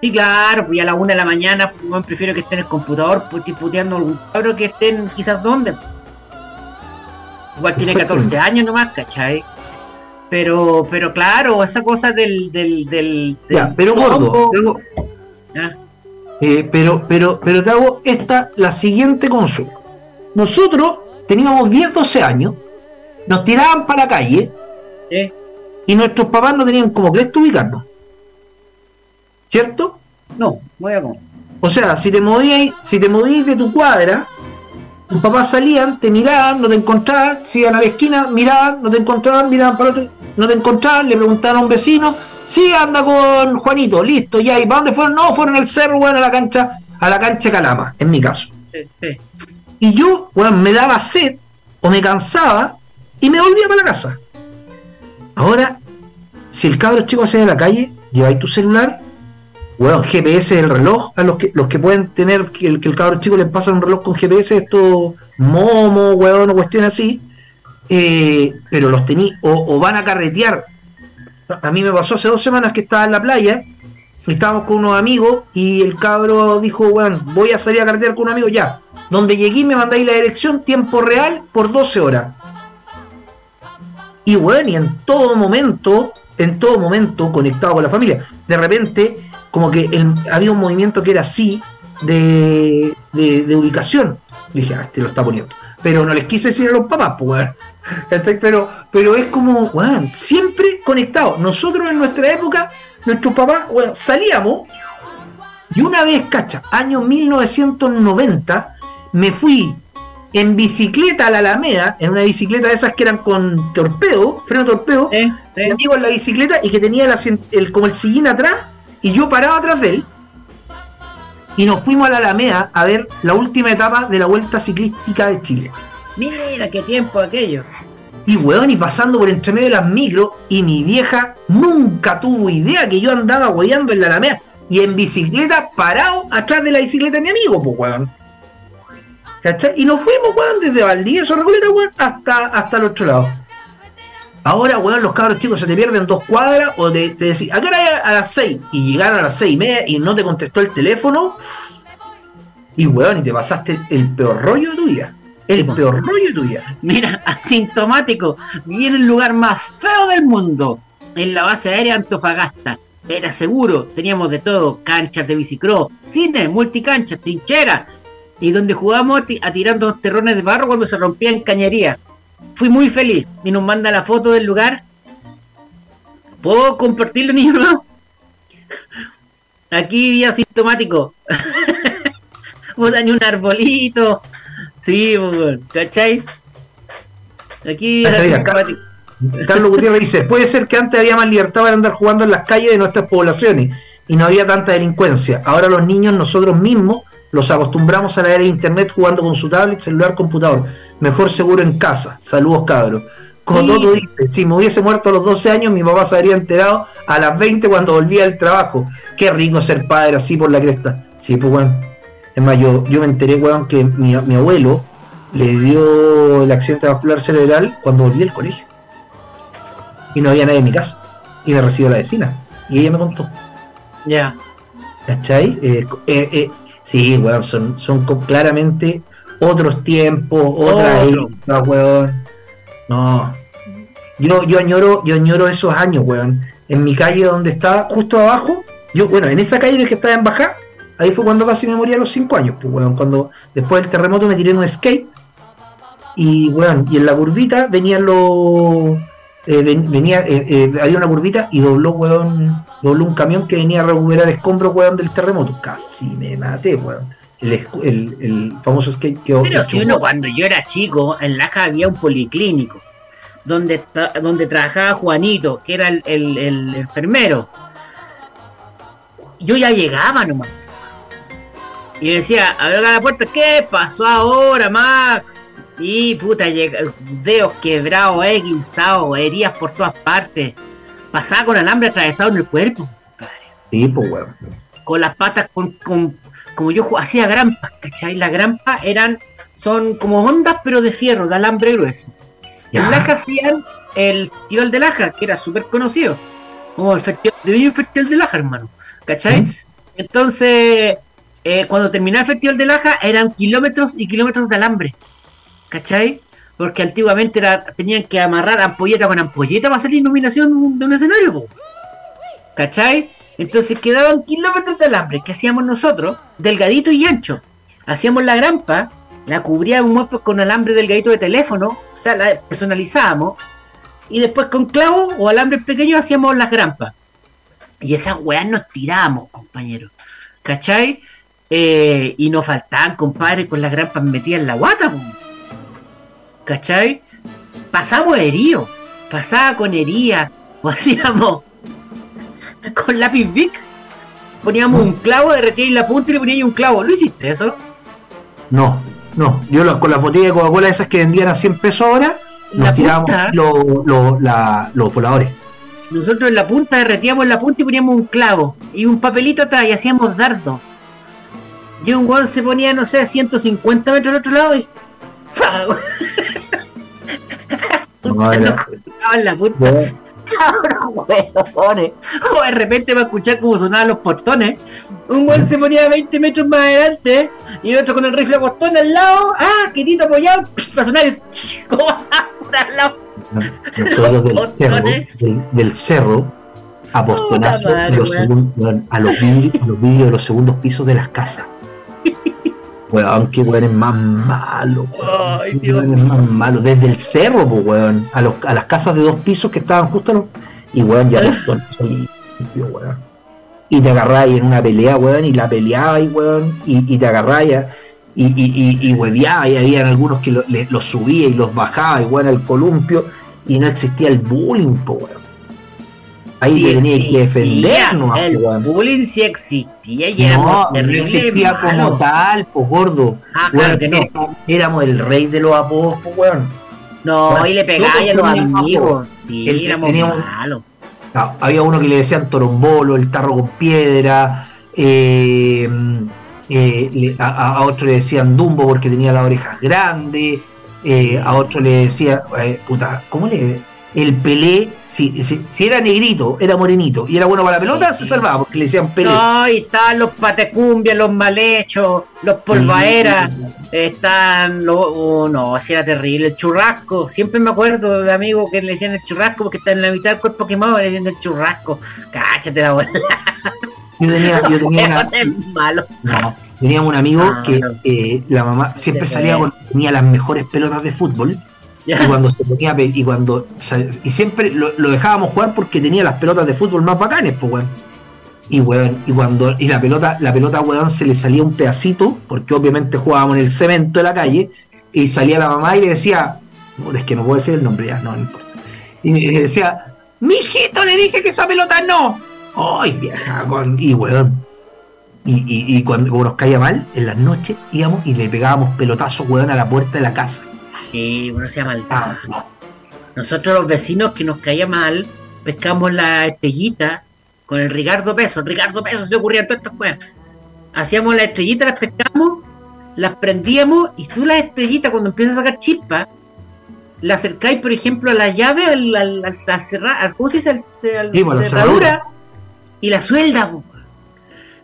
Sí, claro, pues ya a la una de la mañana, pues, prefiero que esté en el computador, pues puteando a algún cabro que estén quizás donde. Igual tiene 14 años nomás, ¿cachai? Pero, pero claro, esa cosa del, del, del, del Ya, pero gordo, hago- ya, Eh, pero, pero, pero te hago esta, la siguiente consulta. Nosotros teníamos 10, 12 años, nos tiraban para la calle ¿eh? y nuestros papás no tenían como crees tú ubicarnos. ¿Cierto? No, voy a comer. O sea, si te movías, si te movías de tu cuadra, tus papás salían, te miraban, no te encontraban, se iban a la esquina, miraban, no te encontraban, miraban para otro, no te encontraban, le preguntaban a un vecino, sí, anda con Juanito, listo, ya, ¿y para dónde fueron? No, fueron al cerro, weón, a la cancha, a la cancha Calama, en mi caso. Sí, sí. Y yo, weón, me daba sed o me cansaba y me volvía para la casa. Ahora, si el cabro chico sale a la calle, lleváis tu celular, weón, GPS del reloj, a los que los que pueden tener que el, que el cabro chico les pasa un reloj con GPS, esto momo, weón, o cuestiones así, eh, pero los tení, o, o van a carretear. A mí me pasó hace dos semanas que estaba en la playa, estábamos con unos amigos y el cabro dijo, weón, voy a salir a carretear con un amigo ya. Donde llegué me mandáis la dirección, tiempo real, por 12 horas. Y bueno, y en todo momento, en todo momento, conectado con la familia. De repente, como que el- había un movimiento que era así, de, de, de ubicación. dije, ah, este lo está poniendo. Pero no les quise decir a los papás, pues. Pero, pero es como, weón, siempre conectado. Nosotros en nuestra época, nuestros papás, weón, salíamos y una vez, cacha, año 1990, me fui en bicicleta a la Alameda, en una bicicleta de esas que eran con torpedo, freno sí. mi amigo en la bicicleta y que tenía el, el- como el sillín atrás, y yo paraba atrás de él, y nos fuimos a la Alameda a ver la última etapa de la Vuelta Ciclística de Chile. Mira qué tiempo aquello. Y weón, y pasando por entre medio de las micros, y mi vieja nunca tuvo idea que yo andaba weyando en la Alameda y en bicicleta parado atrás de la bicicleta de mi amigo, pues weón. ¿Cachai? Y nos fuimos, weón, desde Valdivia, Recoleta, weón, hasta, hasta el otro lado. Ahora, weón, los cabros chicos se te pierden dos cuadras o te, te decís, ¿a qué hora es? a las seis? Y llegaron a las seis y media y no te contestó el teléfono. Y weón, y te pasaste el peor rollo de tu vida. El po. peor rollo de tu vida. Mira, asintomático. Viví en el lugar más feo del mundo. En la base aérea Antofagasta. Era seguro, teníamos de todo, canchas de bicicross, cine, multicanchas, trincheras, y donde jugábamos a ti- a tirar dos terrones de barro cuando se rompían cañerías. Fui muy feliz y nos manda la foto del lugar. ¿Puedo compartirlo, niño nuevo? Aquí vi asintomático. Puta, ni un arbolito. Sí, pues, ¿cachai? Aquí asintomático. Carlos Gutiérrez dice, puede ser que antes había más libertad para andar jugando en las calles de nuestras poblaciones y no había tanta delincuencia. Ahora los niños nosotros mismos los acostumbramos a la era de internet jugando con su tablet, celular, computador. Mejor seguro en casa. Saludos cabros. Cototo dice, si me hubiese muerto a los 12 años, mi papá se habría enterado a las 20 cuando volvía del trabajo. Qué rico ser padre así por la cresta. Sí, pues bueno. Es más, yo, yo me enteré, weón, que mi, mi abuelo le dio el accidente vascular cerebral cuando volví del colegio y no había nadie en mi casa. Y me recibió la vecina. Y ella me contó. Ya. ¿Cachai? Eh, eh, eh, sí, weón, son, son claramente otros tiempos, otras Otro. épocas, weón. No. Yo, yo añoro, yo añoro esos años, weón. En mi calle donde estaba, justo abajo, yo, bueno, en esa calle de que estaba en Bajá, ahí fue cuando casi me morí a los 5 años, pues weón, cuando después del terremoto me tiré en un skate y weón, y en la curvita venían los eh, ven- venía, eh, eh, había una curvita y dobló, weón, dobló un camión que venía a recuperar escombros, weón, del terremoto. Casi me maté, weón. El, el, el famoso skate que Pero si uno cuando yo era chico, en Laja había un policlínico, donde, donde trabajaba Juanito, que era el, el- el enfermero. Yo ya llegaba nomás. Y decía, abría la puerta, ¿qué pasó ahora, Max? Y puta, llega- dedos quebrados, esguinzados, heridas por todas partes. Pasaba con alambre atravesado en el cuerpo, compadre. Sí, pues, weón. con las patas con, con- como yo hacía grampas, ¿cachai? Las grampas eran, son como ondas pero de fierro, de alambre grueso. Ya. En Laja hacían el Festival de Laja, que era súper conocido, como el Festival de el Festival de Laja, hermano, ¿cachai? ¿Mm? Entonces, eh, cuando terminaba el Festival de Laja, eran kilómetros y kilómetros de alambre, ¿cachai? Porque antiguamente tenían que amarrar ampolleta con ampolleta para hacer la iluminación de un, escenario, po. ¿cachai? Entonces quedaban kilómetros de alambre que hacíamos nosotros, delgadito y ancho. Hacíamos la grampa, la cubríamos con alambre delgadito de teléfono, o sea, la personalizábamos, y después con clavos o alambres pequeños hacíamos las grampas. Y esas weas nos tirábamos, compañeros. ¿Cachai? Eh, y nos faltaban, compadre, con las grampas metidas en la guata, po. ¿Cachai? Pasamos heridos, pasaba con heridas, o hacíamos con lápiz Bic. Poníamos un clavo, derretíais la punta y le poníais un clavo. ¿Lo hiciste eso? No, no. Yo lo- con las botellas de Coca-Cola esas que vendían a 100 pesos ahora, nos tirábamos lo- lo- la- los voladores. Nosotros en la punta derretíamos la punta y poníamos un clavo y un papelito atrás y hacíamos dardo. Y un weón se ponía, no sé, 150 metros al otro lado y. ¡fa! No, era- Estaba en la punta. weón, Cabrón, weones. O de repente va a escuchar cómo sonaban los portones. Un weón se ponía 20 metros más adelante y el otro con el rifle a portón al lado. Ah, quietito apoyado. Va a sonar el. ¿Cómo pasaba por al lado? nosotros del cerro, del, del cerro, a madre, los los vidrios, a los vidrios de los segundos pisos de las casas. Weón, qué weón es más malo, weón. Ay, Dios weón es más malo. Desde el cerro, pues, weón, a, los, a las casas de dos pisos que estaban justo a los- y weón, ya postonazo limpio, weón. Y te agarráis en una pelea, weón, y la peleabais, weón, y, y te agarráis y, y, y, y hueveabais, y habían algunos que lo- le- los subía y los bajaba, y weón, al columpio, y no existía el bullying, po, weón. Ahí te tenías que defender, no, El weón. bullying sí existía y éramos No, no existía malos. como tal, po gordo. Ah, claro que no. éramos, éramos el rey de los apodos, po weón. No, Bueno, y le pegaba nosotros a los amigos. Sí, El- éramos teníamos- malos. Ah, había uno que le decían torombolo, el tarro con piedra, eh, eh, le- a, a- a otro le decían Dumbo porque tenía las orejas grandes, eh, a otro le decía, eh, puta, ¿cómo le? El Pelé, si, si, si era negrito, era morenito y era bueno para la pelota, se salvaba porque le decían Pelé. No, y están los patecumbias, los malhechos, los polvaeras, están los... oh, no, si era terrible, el churrasco, siempre me acuerdo de amigos que le decían el churrasco porque está en la mitad del cuerpo quemado, le decían el churrasco, cáchate la bola. Yo tenía, yo tenía una, malo. no, teníamos un amigo Ah, que no. eh, la mamá siempre Sí. salía con, tenía las mejores pelotas de fútbol y cuando se ponía y cuando y siempre lo, dejábamos jugar porque tenía las pelotas de fútbol más bacanes, pues weón. Y weón, y cuando y la pelota, la pelota weón se le salía un pedacito, porque obviamente jugábamos en el cemento de la calle, y salía la mamá y le decía, es que no puedo decir el nombre ya, no, no importa. Y le decía, mijito, le dije que esa pelota no. Ay, vieja, con- y weón. Y, y, cuando nos caía mal, en las noches íbamos y le pegábamos pelotazos, weón, a la puerta de la casa. Sí, uno se llama Ah, no. Nosotros los vecinos que nos caía mal, pescamos la estrellita con el Ricardo Peso. El Ricardo Peso se ocurrían todas estas cosas. Hacíamos la estrellita, las pescamos, las prendíamos y tú las estrellitas cuando empiezas a sacar chispas, la acercáis, por ejemplo, a la llave, al, al, al- al cerrar, al- ¿cómo se dice? Al, al- Sí, la cerradura, y la suelda. po.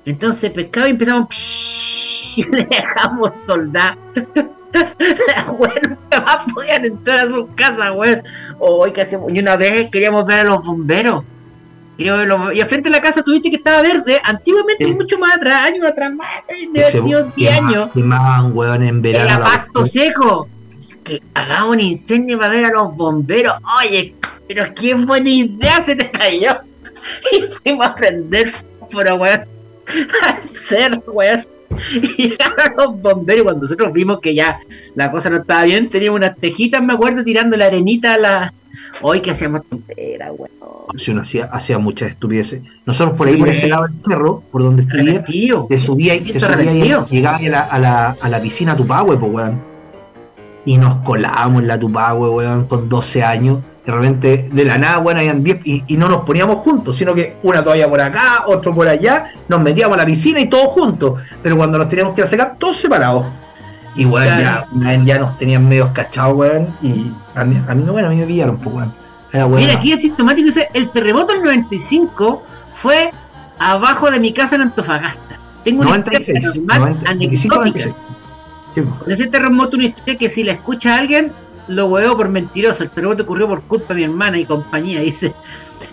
Entonces pescaba y empezamos y le dejamos soldar. Las weas nunca más podían entrar a sus casas, weón. Hoy que hacíamos? Y una vez queríamos ver a los bomberos. Y al frente de la casa tuviste que estaba verde. Antiguamente, Sí. mucho más atrás, años atrás, más de Y se- 10 quema- años. Quemaban, weón, en verano. Era la pasto seco. Que hagamos un incendio para ver a los bomberos. Oye, pero qué buena idea se te cayó. Y fuimos a prender pero weón. Al cerro, weón. Y llegaron los bomberos. y Cuando nosotros vimos que ya la cosa no estaba bien, teníamos unas tejitas, me acuerdo, tirando la arenita a la. Hoy que hacíamos tontera, weón. Uno hacía, hacía muchas estupideces. Nosotros por ahí, por ese lado del cerro, por donde estudié, te subía y te subía y arrepentido. llegaba a la, a la, a la piscina Tupahue, pues weón. Y nos colábamos en la Tupahue, weón, con 12 años. De repente, de la nada, weón, habían 10 y, y no nos poníamos juntos, sino que una todavía por acá, otro por allá, nos metíamos a la piscina y todos juntos. Pero cuando nos teníamos que ir a secar, todos separados. Y Claro. ya, ya nos tenían medios cachados, weón. Y a mí, a mí no, bueno, a mí me pillaron, pues weón. Era weón. Mira, aquí es sintomático, dice, el terremoto del 95 fue abajo de mi casa en Antofagasta. Tengo una 96, historia paranormal 90, 95, anecdótica. 96. Sí, pues. Con ese terremoto una historia que si la escucha alguien, lo huevo por mentiroso. El terremoto ocurrió por culpa de mi hermana y compañía, dice.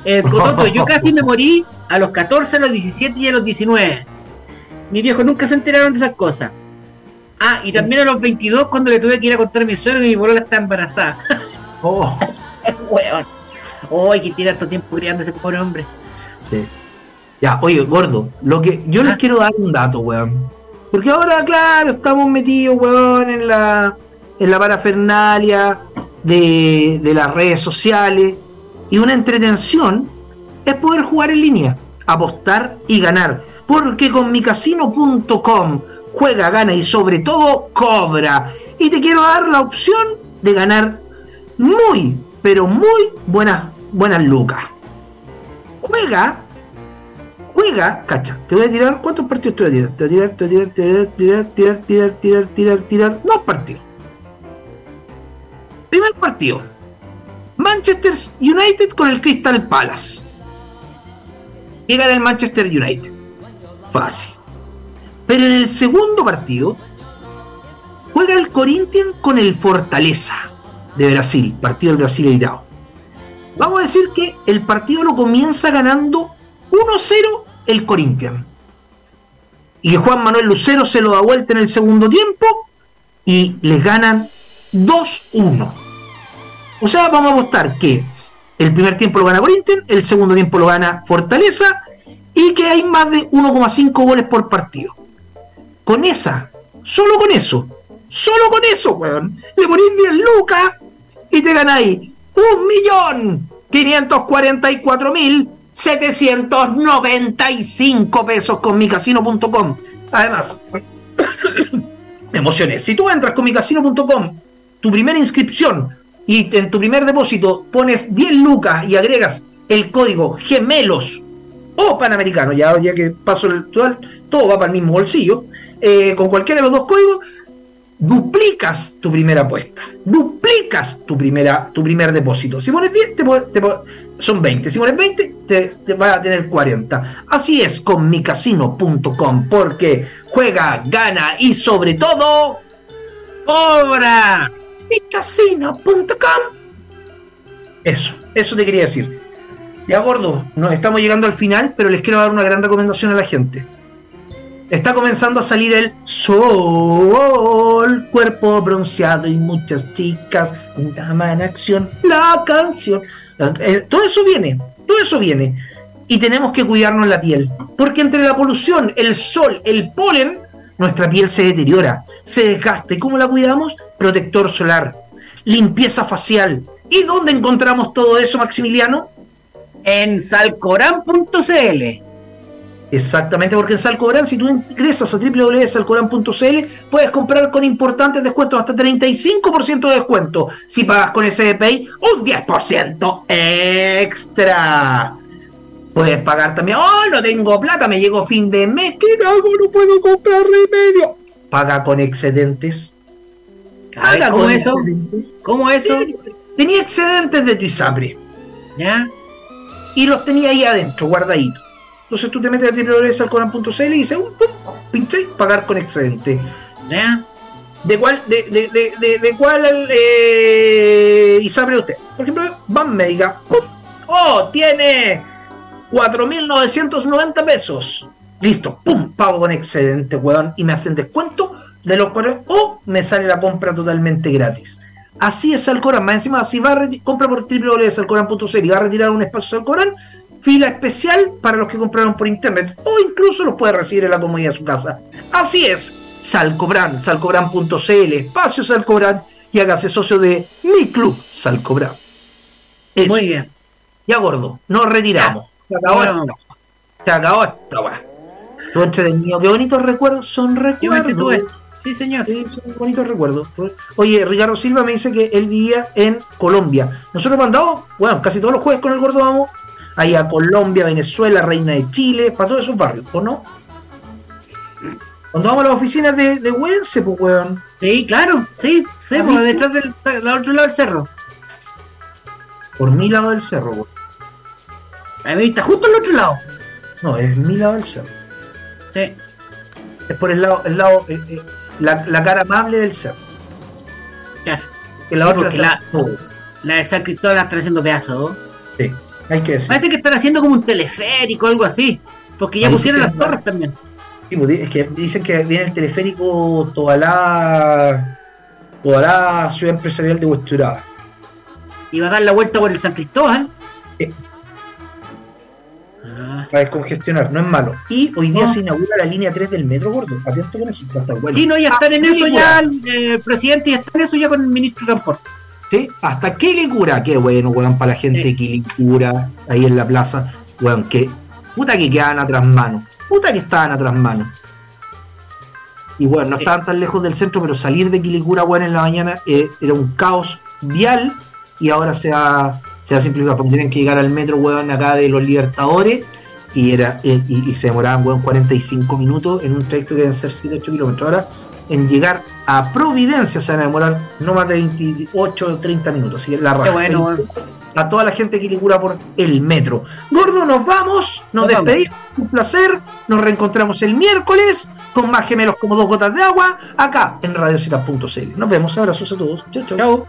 Eh, Cototo, yo casi me morí a los 14, a los 17 y a los 19. Mis viejos nunca se enteraron de esas cosas. Ah, y también a los 22 cuando le tuve que ir a contar a mi suegro que mi bolola está embarazada. Oh, Huevón. Oh, hay que tirar todo tiempo criando a ese pobre hombre. sí. Ya, oye, gordo, lo que yo les Ah. quiero dar un dato, weón. Porque ahora, claro, estamos metidos, weón, en la, en la parafernalia de, de las redes sociales. Y una entretención es poder jugar en línea, apostar y ganar. Porque con micasino.com juega, gana y sobre todo cobra. Y te quiero dar la opción de ganar muy, pero muy buenas, buenas lucas. Juega, juega, cacha, te voy a tirar, ¿cuántos partidos te voy a tirar? Te voy a tirar, te voy a tirar, te voy a tirar, tirar, tirar, tirar, tirar, tirar, tirar, no partidos. Primer partido. Manchester United con el Crystal Palace. Gana el Manchester United. Fácil. Pero en el segundo partido juega el Corinthians con el Fortaleza de Brasil, partido del Brasil editado. Vamos a decir que el partido lo comienza ganando 1-0 el Corinthians. Y que Juan Manuel Lucero se lo da vuelta en el segundo tiempo y les ganan 2-1. O sea, vamos a apostar que el primer tiempo lo gana Corinthians, el segundo tiempo lo gana Fortaleza y que hay más de 1,5 goles por partido. Con esa, solo con eso, solo con eso, weón, le ponís 10 lucas y te ganáis 1.544.795 pesos con micasino.com. Además, me emocioné. Si tú entras con micasino.com, tu primera inscripción y en tu primer depósito pones 10 lucas y agregas el código gemelos o panamericano, ya, ya que paso el total, todo va para el mismo bolsillo, eh, con cualquiera de los dos códigos, duplicas tu primera apuesta, duplicas tu, primera, tu primer depósito. Si pones 10, te, son 20. Si pones 20, te, te vas a tener 40. Así es con micasino.com, porque juega, gana y sobre todo, ¡Obra! micasino.com. Eso, eso te quería decir. Ya gordo, nos estamos llegando al final, pero les quiero dar una gran recomendación a la gente. Está comenzando a salir el sol, cuerpo bronceado y muchas chicas, un dama en acción, la canción. Eh, todo eso viene, todo eso viene. Y tenemos que cuidarnos la piel, porque entre la polución, el sol, el polen, nuestra piel se deteriora, se desgasta. ¿Y cómo la cuidamos? Protector solar, limpieza facial. ¿Y dónde encontramos todo eso, Maximiliano? En salcoran.cl. Exactamente, porque en Salcobran, si tú ingresas a www.salcobran.cl, puedes comprar con importantes descuentos, hasta 35% de descuento. Si pagas con SBPI, un 10% extra. Puedes pagar también, oh, no tengo plata, me llegó fin de mes, ¿qué hago? No puedo comprar remedio. Paga con excedentes. ¿Cómo eso? excedentes. ¿Cómo eso? Tenía excedentes de tu ISAPRE ¿Ya? y los tenía ahí adentro, guardaditos. Entonces tú te metes a www.salcoran.cl y dices, um, pum, pinche, pagar con excedente. ¿Ya? ¿De cuál, de, de, de, de, de cuál eh, ISAPRE usted? Por ejemplo, Ban Médica. ¡pum! ¡Oh! Tiene 4.990 pesos. Listo, ¡pum! Pago con excedente, weón. Y me hacen descuento de los cuales o me sale la compra totalmente gratis. Así es Salcoran. Más encima, si va a compra por www.salcoran.cl y va a retirar un espacio Salcoran, fila especial para los que compraron por internet. O incluso los puede recibir en la comodidad de su casa. Así es. Salcobran, salcobran.cl, espacio Salcobran y hágase socio de mi club Salcobran. Eso. Muy bien. Ya gordo, nos retiramos. Se acabó Bueno. Se acabó esta weá. Estuvo entretenido. Qué bonitos recuerdos. Son Yo me recuerdos. Sí, señor. Sí, son bonitos recuerdos. Oye, Ricardo Silva me dice que él vivía en Colombia. Nosotros hemos andado, bueno, casi todos los jueves con el gordo vamos ahí a Colombia, Venezuela, Reina de Chile, para todos esos barrios, ¿o no? Cuando vamos a las oficinas de, de Huense, pues weón. Sí, claro. Sí, sí, ¿A por mí? detrás del, del otro lado del cerro. Por mi lado del cerro, weón. A mí está justo al otro lado. No, es mi lado del cerro. Sí. Es por el lado, el lado, eh, eh, la, la cara amable del cerro. Claro. Que la Sí, otra está la-. La de San Cristóbal la están haciendo pedazos. Sí, hay que decir. Parece que están haciendo como un teleférico o algo así. Porque ya pusieron las es torres también. Sí, pues, es que dicen que viene el teleférico toda la toda la ciudad empresarial de Huesturada. Y va a dar la vuelta por el San Cristóbal. Sí. Ah. para descongestionar, no es malo. Y hoy día No. se inaugura la línea 3 del metro gordo. Atento con eso, va a estar bueno. Sí, no, ya están en Ah, eso ya el eh, presidente, ya está en eso ya con el ministro de Transporte. ¿Sí? Hasta Quilicura, qué bueno, weón, para la gente de. Quilicura, ahí en la plaza, weón, que puta que quedaban atrás mano, puta que estaban atrás mano. Y bueno, no estaban tan lejos del centro, pero salir de Quilicura, weón, en la mañana eh, era un caos vial y ahora se ha, se ha simplificado, porque tienen que llegar al metro, weón, acá de los Libertadores y era y, y se demoraban, weón, 45 minutos en un trayecto que deben ser 7-8 kilómetros. Ahora, en llegar a Providencia se van a demorar no más de 28 o 30 minutos. Así que la raja. bueno, A toda la gente que Quilicura por el metro. Gordo, nos vamos, nos, Nos vamos. despedimos, un placer, nos reencontramos el miércoles con más gemelos como dos gotas de agua, acá en radiocitas.cl. Nos vemos, abrazos a todos. Chau, chau. Chau.